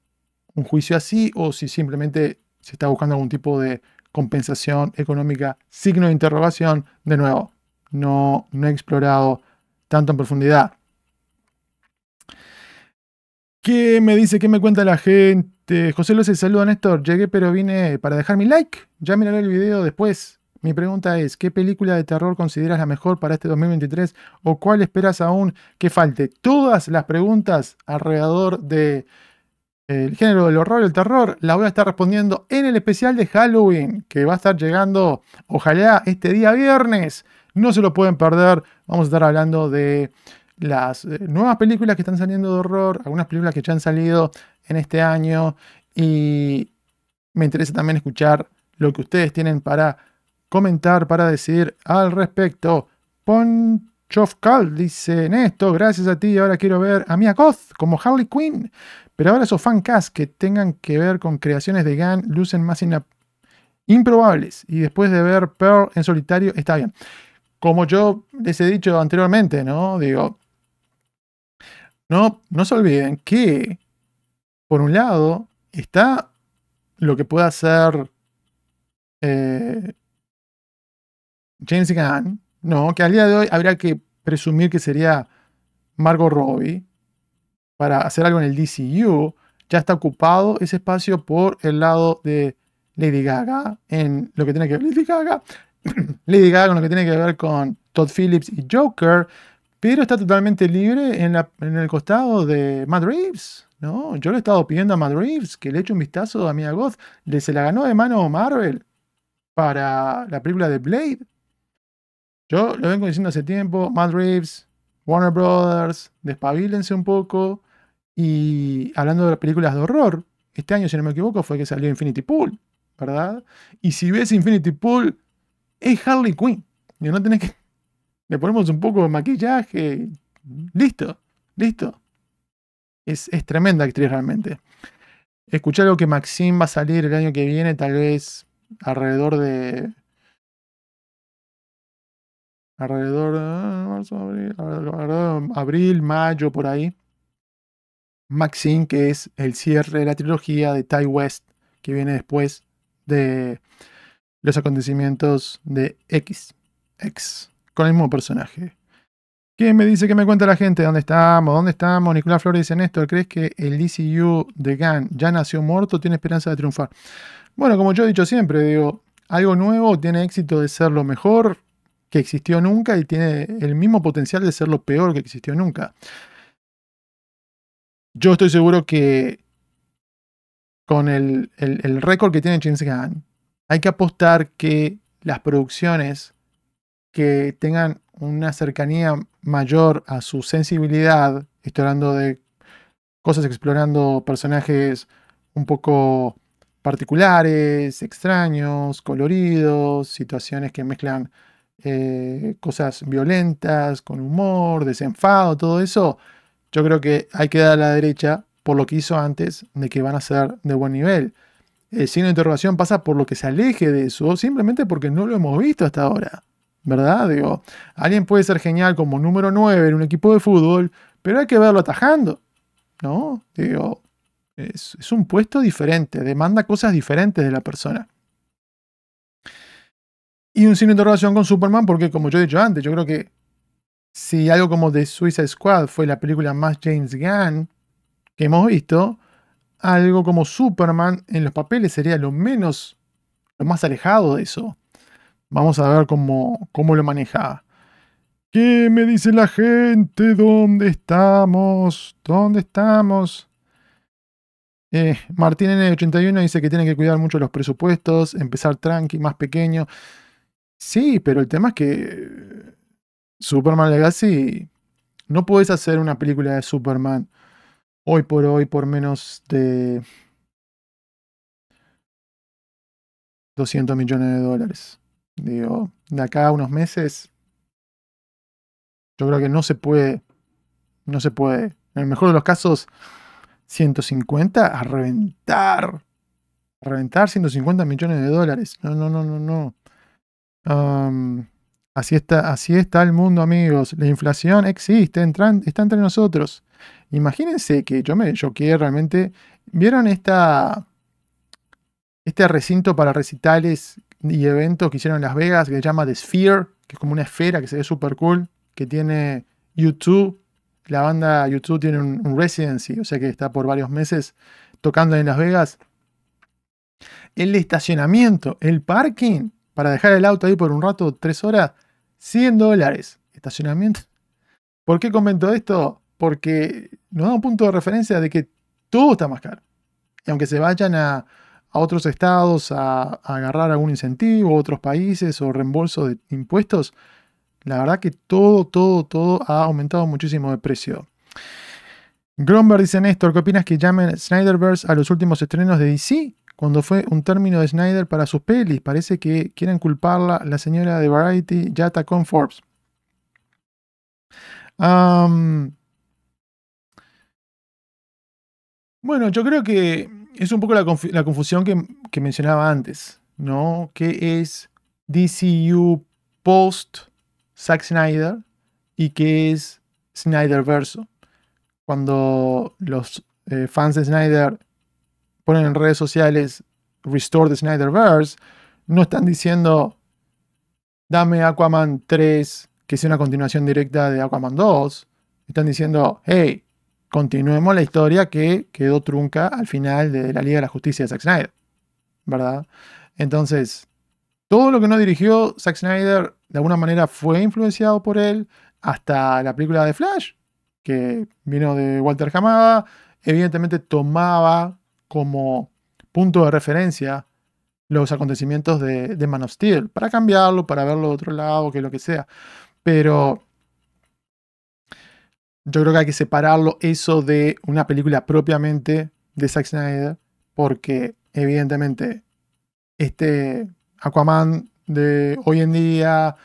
un juicio así o si simplemente se está buscando algún tipo de compensación económica. Signo de interrogación. De nuevo, no, no he explorado tanto en profundidad. ¿Qué me dice? ¿Qué me cuenta la gente? José Luis, saludo Néstor. Llegué pero vine para dejar mi like. Ya miraré el video después. Mi pregunta es, ¿qué película de terror consideras la mejor para este 2023 o cuál esperas aún que falte? Todas las preguntas alrededor del género del horror y el terror las voy a estar respondiendo en el especial de Halloween que va a estar llegando, ojalá, este día viernes. No se lo pueden perder. Vamos a estar hablando de las eh, nuevas películas que están saliendo de horror, algunas películas que ya han salido en este año y me interesa también escuchar lo que ustedes tienen para comentar, para decir al respecto. Ponchofcal dice, Néstor, gracias a ti, ahora quiero ver a Mia Goth como Harley Quinn, pero ahora esos fancast que tengan que ver con creaciones de Gunn lucen más improbables y después de ver Pearl en solitario está bien. Como yo les he dicho anteriormente, ¿no? Digo, no, no se olviden que por un lado, está lo que puede hacer eh, James Gunn, ¿no? Que al día de hoy habría que presumir que sería Margot Robbie para hacer algo en el DCU. Ya está ocupado ese espacio por el lado de Lady Gaga, en lo que tiene que ver Lady Gaga, Lady Gaga con lo que tiene que ver con Todd Phillips y Joker, pero está totalmente libre en, el costado de Matt Reeves. No, yo le he estado pidiendo a Matt Reeves que le eche un vistazo a Mia Goth. Le se la ganó de mano Marvel para la película de Blade. Yo lo vengo diciendo hace tiempo. Matt Reeves, Warner Brothers, despabilense un poco. Y hablando de las películas de horror, este año, si no me equivoco, fue que salió Infinity Pool, ¿verdad? Y si ves Infinity Pool, es Harley Quinn. Y no tenés que. Le ponemos un poco de maquillaje. Listo, listo. Es, tremenda actriz realmente. Escuché algo que Maxine va a salir el año que viene, tal vez alrededor de. Alrededor de. abril, abril, mayo, por ahí. Maxine, que es el cierre de la trilogía de Ty West, que viene después de los acontecimientos de X. X, con el mismo personaje. ¿Qué me dice? ¿Qué me cuenta la gente? ¿Dónde estamos? ¿Dónde estamos? Nicolás Flores dice, Néstor, ¿crees que el DCU de Gunn ya nació muerto? ¿Tiene esperanza de triunfar? Bueno, como yo he dicho siempre, digo, algo nuevo tiene éxito de ser lo mejor que existió nunca y tiene el mismo potencial de ser lo peor que existió nunca. Yo estoy seguro que con el, el, el récord que tiene James Gunn, hay que apostar que las producciones que tengan una cercanía mayor a su sensibilidad, estoy hablando de cosas explorando personajes un poco particulares, extraños, coloridos, situaciones que mezclan eh, cosas violentas con humor, desenfado, todo eso, yo creo que hay que dar a la derecha por lo que hizo antes de que van a ser de buen nivel. El signo de interrogación pasa por lo que se aleje de eso, simplemente porque no lo hemos visto hasta ahora. ¿Verdad? Digo, alguien puede ser genial como número 9 en un equipo de fútbol, pero hay que verlo atajando. ¿No? Digo, es, un puesto diferente, demanda cosas diferentes de la persona. Y un signo de interrogación con Superman, porque como yo he dicho antes, yo creo que si algo como The Suicide Squad fue la película más James Gunn que hemos visto, algo como Superman en los papeles sería lo menos, lo más alejado de eso. Vamos a ver cómo, cómo lo maneja. ¿Qué me dice la gente? ¿Dónde estamos? ¿Dónde estamos? Eh, Martín N81 dice que tiene que cuidar mucho los presupuestos, empezar tranqui, más pequeño. Sí, pero el tema es que Superman Legacy no puedes hacer una película de Superman hoy por hoy por menos de 200 millones de dólares. Digo, de acá a unos meses, yo creo que no se puede, no se puede. En el mejor de los casos, 150 a reventar. Reventar 150 millones de dólares. No, no, no, no, no. así, está, así está el mundo, amigos. La inflación existe, está entre nosotros. Imagínense que yo me choqué realmente. ¿Vieron esta, este recinto para recitales y eventos que hicieron en Las Vegas que se llama The Sphere? Que es como una esfera que se ve súper cool. Que tiene YouTube la banda YouTube tiene un, residency, o sea que está por varios meses tocando en Las Vegas. El estacionamiento, el parking, para dejar el auto ahí por un rato, tres horas, 100 dólares. Estacionamiento. ¿Por qué comento esto? Porque nos da un punto de referencia de que todo está más caro. Y aunque se vayan a, otros estados a, a, agarrar algún incentivo, otros países o reembolso de impuestos, la verdad que todo, todo, todo ha aumentado muchísimo de precio. Gromberg dice Néstor, ¿qué opinas que llamen Snyderverse a los últimos estrenos de DC? Cuando fue un término de Snyder para sus pelis. Parece que quieren culparla la señora de Variety, Yata con Forbes. Bueno, yo creo que es un poco la, confusión que, mencionaba antes, ¿no? ¿Qué es DCU post Zack Snyder y que es Snyder Verso. Cuando los eh, fans de Snyder ponen en redes sociales Restore the Snyderverse, no están diciendo dame Aquaman 3, que sea una continuación directa de Aquaman 2. Están diciendo, hey, continuemos la historia que quedó trunca al final de la Liga de la Justicia de Zack Snyder. ¿Verdad? Entonces, todo lo que no dirigió Zack Snyder de alguna manera fue influenciado por él, hasta la película de Flash, que vino de Walter Hamada, evidentemente tomaba como punto de referencia los acontecimientos de, Man of Steel, para cambiarlo, para verlo de otro lado, que lo que sea. Pero yo creo que hay que separarlo eso de una película propiamente de Zack Snyder, porque evidentemente este Aquaman de hoy en día,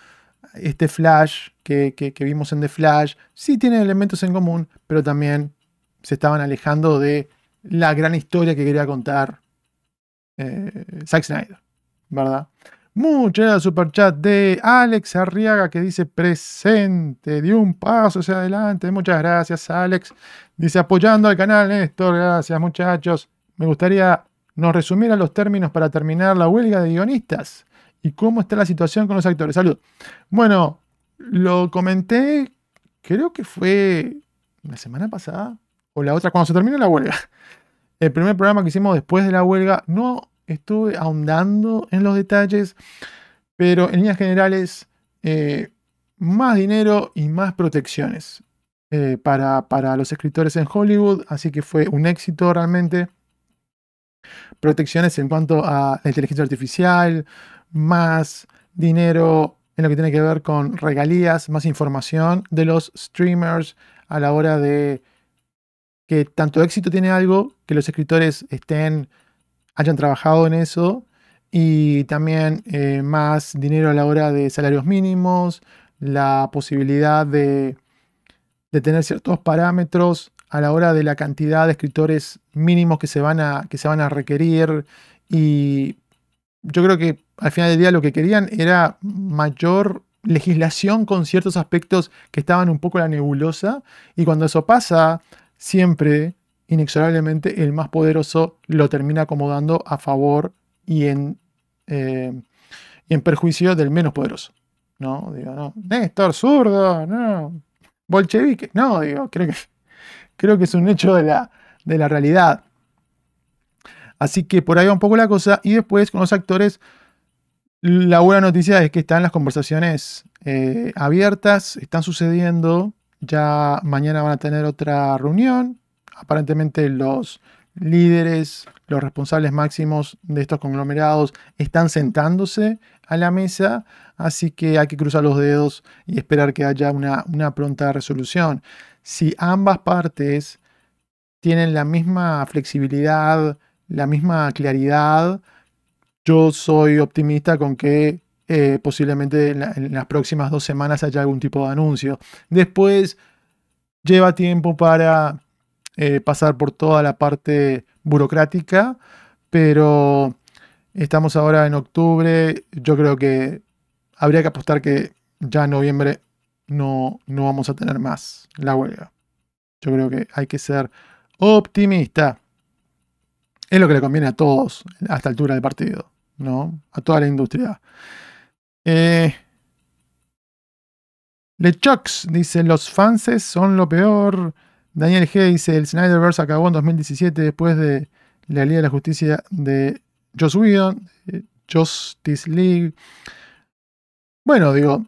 este Flash que, vimos en The Flash, sí tienen elementos en común, pero también se estaban alejando de la gran historia que quería contar eh, Zack Snyder, ¿verdad? Muchas superchat de Alex Arriaga que dice presente, dio un paso hacia adelante. Muchas gracias, Alex. Dice apoyando al canal, Néstor. Gracias, muchachos. Me gustaría nos resumieran los términos para terminar la huelga de guionistas y cómo está la situación con los actores. Salud. Bueno, lo comenté, creo que fue la semana pasada o la otra, cuando se terminó la huelga. El primer programa que hicimos después de la huelga, no estuve ahondando en los detalles, pero en líneas generales, eh, más dinero y más protecciones eh, para, para los escritores en Hollywood, así que fue un éxito realmente. protecciones en cuanto a la inteligencia artificial, más dinero en lo que tiene que ver con regalías, más información de los streamers a la hora de que tanto éxito tiene algo, que los escritores estén, hayan trabajado en eso, y también eh, más dinero a la hora de salarios mínimos, la posibilidad de, de, tener ciertos parámetros a la hora de la cantidad de escritores mínimos que se van a, que se van a requerir. Y yo creo que al final del día lo que querían era mayor legislación con ciertos aspectos que estaban un poco en la nebulosa. Y cuando eso pasa, siempre, inexorablemente, el más poderoso lo termina acomodando a favor y en, eh, en perjuicio del menos poderoso. No, digo, no. Néstor, zurdo, no. Bolchevique. No, digo, creo que, creo que es un hecho de la, de la realidad. Así que por ahí va un poco la cosa. Y después con los actores, la buena noticia es que están las conversaciones eh, abiertas, están sucediendo. Ya mañana van a tener otra reunión. Aparentemente los líderes, los responsables máximos de estos conglomerados están sentándose a la mesa, así que hay que cruzar los dedos y esperar que haya una, pronta resolución. Si ambas partes tienen la misma flexibilidad, la misma claridad, yo soy optimista con que eh, posiblemente en, las próximas dos semanas haya algún tipo de anuncio. Después lleva tiempo para eh, pasar por toda la parte burocrática, pero estamos ahora en octubre. Yo creo que habría que apostar que ya en noviembre no, no vamos a tener más la huelga. Yo creo que hay que ser optimista. Es lo que le conviene a todos a esta altura del partido, ¿no? A toda la industria. Eh, dice: Los fanses son lo peor. Daniel G dice: El Snyderverse acabó en 2017 después de la Liga de la Justicia de Joss Whedon, eh, Justice League. Bueno, digo,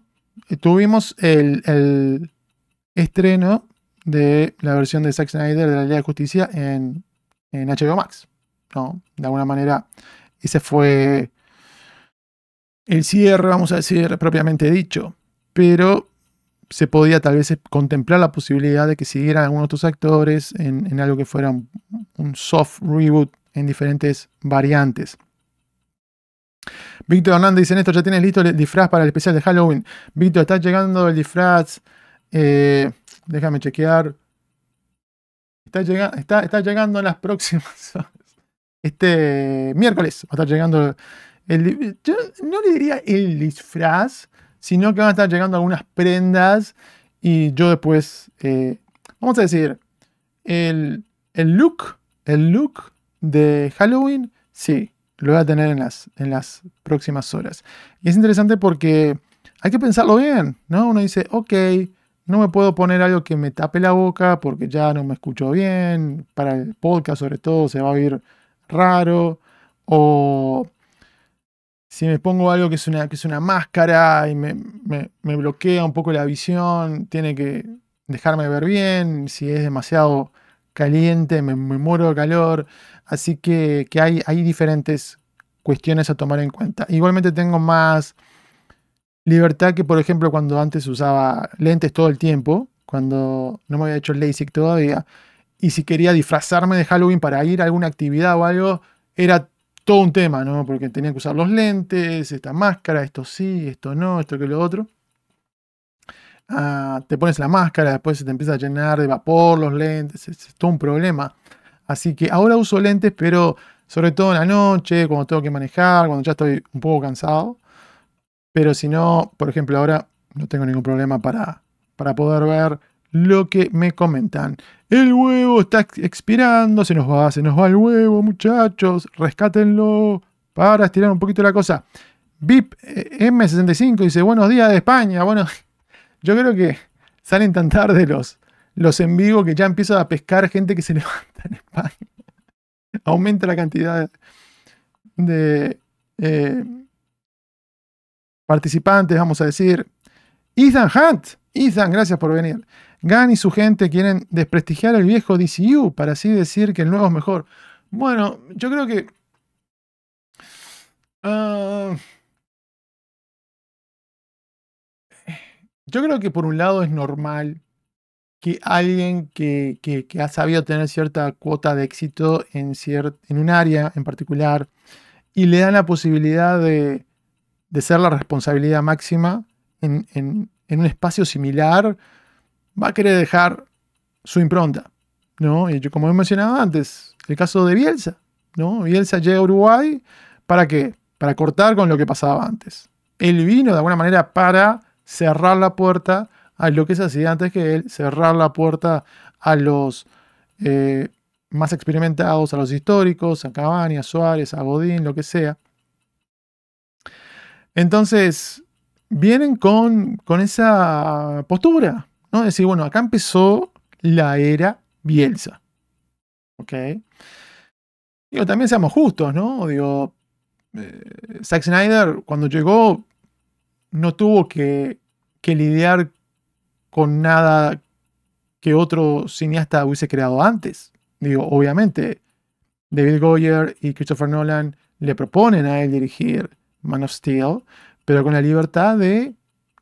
tuvimos el, el, estreno de la versión de Zack Snyder de la Liga de Justicia en, en HBO Max. ¿no? De alguna manera, ese fue el cierre, vamos a decir, propiamente dicho. Pero se podía tal vez contemplar la posibilidad de que siguieran algunos otros actores en, algo que fuera un, soft reboot en diferentes variantes. Víctor Hernández dice, esto ya tienes listo el disfraz para el especial de Halloween. Víctor, está llegando el disfraz. Eh, déjame chequear. Está, está llegando en las próximas este miércoles va a estar llegando el, yo no le diría el disfraz, sino que van a estar llegando algunas prendas y yo después, eh, vamos a decir, el, el, look, el look de Halloween, sí, lo voy a tener en las, en las próximas horas. Y es interesante porque hay que pensarlo bien, ¿no? Uno dice, ok, no me puedo poner algo que me tape la boca porque ya no me escucho bien, para el podcast sobre todo se va a oír raro, o si me pongo algo que es una, que es una máscara y me, bloquea un poco la visión, tiene que dejarme ver bien, si es demasiado caliente, me, muero de calor, así que, hay, hay diferentes cuestiones a tomar en cuenta. Igualmente tengo más libertad que, por ejemplo, cuando antes usaba lentes todo el tiempo, cuando no me había hecho el LASIK todavía, y si quería disfrazarme de Halloween para ir a alguna actividad o algo, era todo un tema, ¿no? Porque tenía que usar los lentes, esta máscara, esto sí, esto no, esto que lo otro. Ah, te pones la máscara, después se te empieza a llenar de vapor los lentes, es, todo un problema. Así que ahora uso lentes, pero sobre todo en la noche, cuando tengo que manejar, cuando ya estoy un poco cansado. Pero si no, por ejemplo, ahora no tengo ningún problema para, para poder ver lo que me comentan. El huevo está expirando, se nos va, se nos va el huevo, muchachos, rescátenlo para estirar un poquito la cosa. VIP eh, M65 dice, buenos días de España. Bueno, yo creo que salen tan tarde los, los en vivo que ya empiezo a pescar gente que se levanta en España. Aumenta la cantidad de eh, participantes, vamos a decir. Ethan Hunt. Ethan, gracias por venir. Gan y su gente quieren desprestigiar el viejo DCU para así decir que el nuevo es mejor. Bueno, yo creo que. ah, yo creo que por un lado es normal que alguien que, ha sabido tener cierta cuota de éxito en, cier- en un área en particular y le dan la posibilidad de, de ser la responsabilidad máxima en- en un espacio similar, va a querer dejar su impronta. ¿no? Y yo, como he mencionado antes, el caso de Bielsa. ¿no? Bielsa llega a Uruguay para qué? Para cortar con lo que pasaba antes. Él vino de alguna manera para cerrar la puerta a lo que se hacía antes que él, cerrar la puerta a los eh, más experimentados, a los históricos, a Cavani, a Suárez, a Godín, lo que sea. Entonces, vienen con, con esa postura, ¿no? Decir, bueno, acá empezó la era Bielsa. ¿Ok? Digo, también seamos justos, ¿no? Digo, eh, Zack Snyder cuando llegó no tuvo que, que lidiar con nada que otro cineasta hubiese creado antes. Digo, obviamente, David Goyer y Christopher Nolan le proponen a él dirigir Man of Steel, pero con la libertad de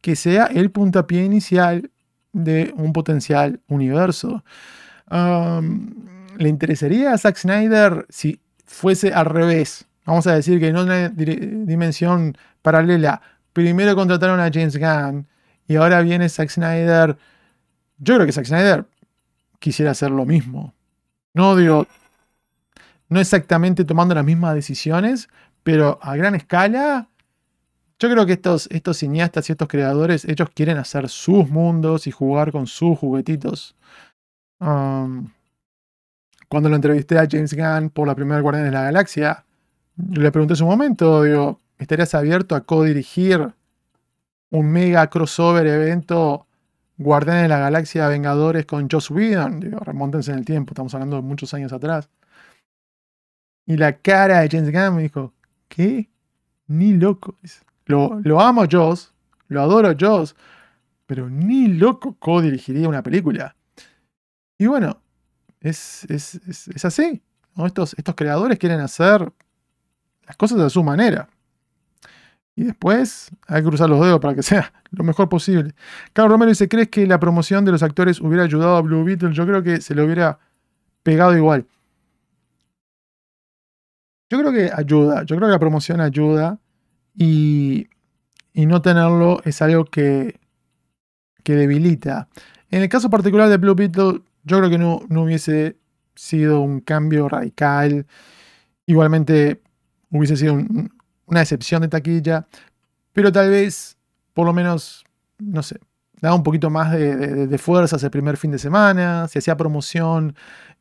que sea el puntapié inicial de un potencial universo. ¿Le interesaría a Zack Snyder si fuese al revés? Vamos a decir que en una dimensión paralela, primero contrataron a James Gunn y ahora viene Zack Snyder. Yo creo que Zack Snyder quisiera hacer lo mismo. No digo, no exactamente tomando las mismas decisiones, pero a gran escala, yo creo que estos, estos cineastas y estos creadores, ellos quieren hacer sus mundos y jugar con sus juguetitos. Um, cuando lo entrevisté a James Gunn por la primera Guardián de la Galaxia, le pregunté en su momento, digo, ¿estarías abierto a co-dirigir un mega crossover evento Guardianes de la Galaxia Vengadores con Joss Whedon? Digo, remóntense en el tiempo, estamos hablando de muchos años atrás. Y la cara de James Gunn me dijo, ¿qué? Ni loco. Dice, Lo, amo Joss, lo adoro Joss, pero ni loco co-dirigiría una película. Y bueno, es, así. estos creadores quieren hacer las cosas de su manera. Y después hay que cruzar los dedos para que sea lo mejor posible. Carlos Romero dice, ¿crees que la promoción de los actores hubiera ayudado a Blue Beetle? Yo creo que se le hubiera pegado igual. Yo creo que ayuda, yo creo que la promoción ayuda y, y no tenerlo es algo que, que debilita. En el caso particular de Blue Beetle, yo creo que no, no hubiese sido un cambio radical. Igualmente hubiese sido un- una excepción de taquilla, pero tal vez, por lo menos, no sé, daba un poquito más de, de- de fuerzas el primer fin de semana, se hacía promoción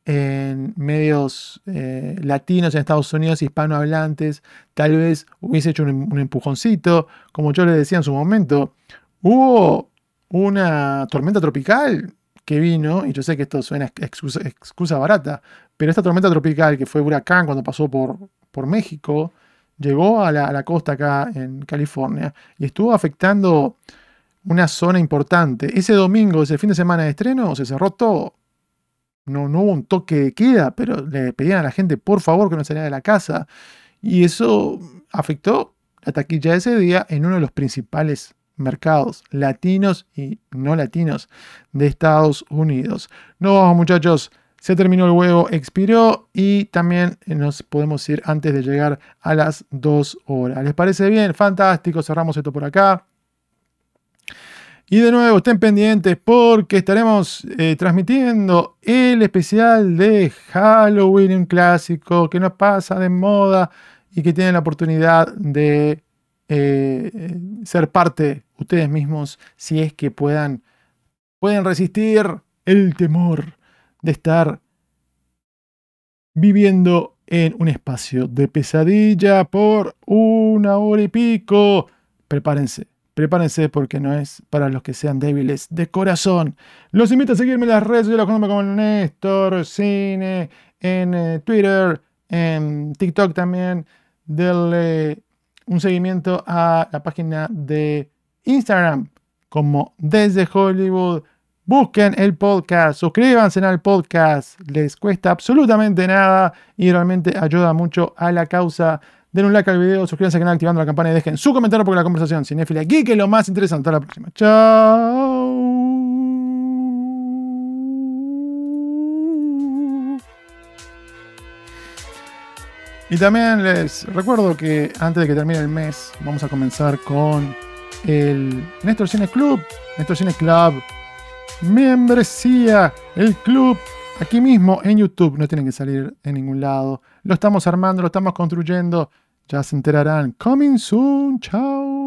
en medios eh, latinos en Estados Unidos, hispanohablantes, tal vez hubiese hecho un, empujoncito, como yo le decía en su momento, hubo una tormenta tropical que vino, y yo sé que esto suena ex- excusa, barata, pero esta tormenta tropical que fue huracán cuando pasó por, por México, llegó a la costa acá en California y estuvo afectando una zona importante. Ese domingo, ese fin de semana de estreno, se cerró todo. No, no hubo un toque de queda, pero le pedían a la gente por favor que no saliera de la casa. Y eso afectó la taquilla de ese día en uno de los principales mercados latinos y no latinos de Estados Unidos. No vamos muchachos, se terminó el huevo, expiró y también nos podemos ir antes de llegar a las 2 horas. ¿Les parece bien? Fantástico, cerramos esto por acá. Y de nuevo, estén pendientes porque estaremos eh, transmitiendo el especial de Halloween, un clásico que nos pasa de moda y que tienen la oportunidad de eh, ser parte ustedes mismos si es que puedan, pueden resistir el temor de estar viviendo en un espacio de pesadilla por una hora y pico. Prepárense, prepárense porque no es para los que sean débiles de corazón. Los invito a seguirme en las redes sociales como Néstor Cine, en eh, Twitter, en TikTok también. Denle un seguimiento a la página de Instagram como desde Hollywood. busquen el podcast, suscríbanse al podcast, les cuesta absolutamente nada y realmente ayuda mucho a la causa. Den un like al video, suscríbanse al canal activando la campana y dejen su comentario porque la conversación cinéfila geek es lo más interesante. Hasta la próxima. Chao. Y también les recuerdo que antes de que termine el mes vamos a comenzar con el Néstor Cine Club, Néstor Cine Club, membresía, el club, aquí mismo en YouTube, no tienen que salir en ningún lado. Lo estamos armando, lo estamos construyendo, ya se enterarán. Coming soon, chao.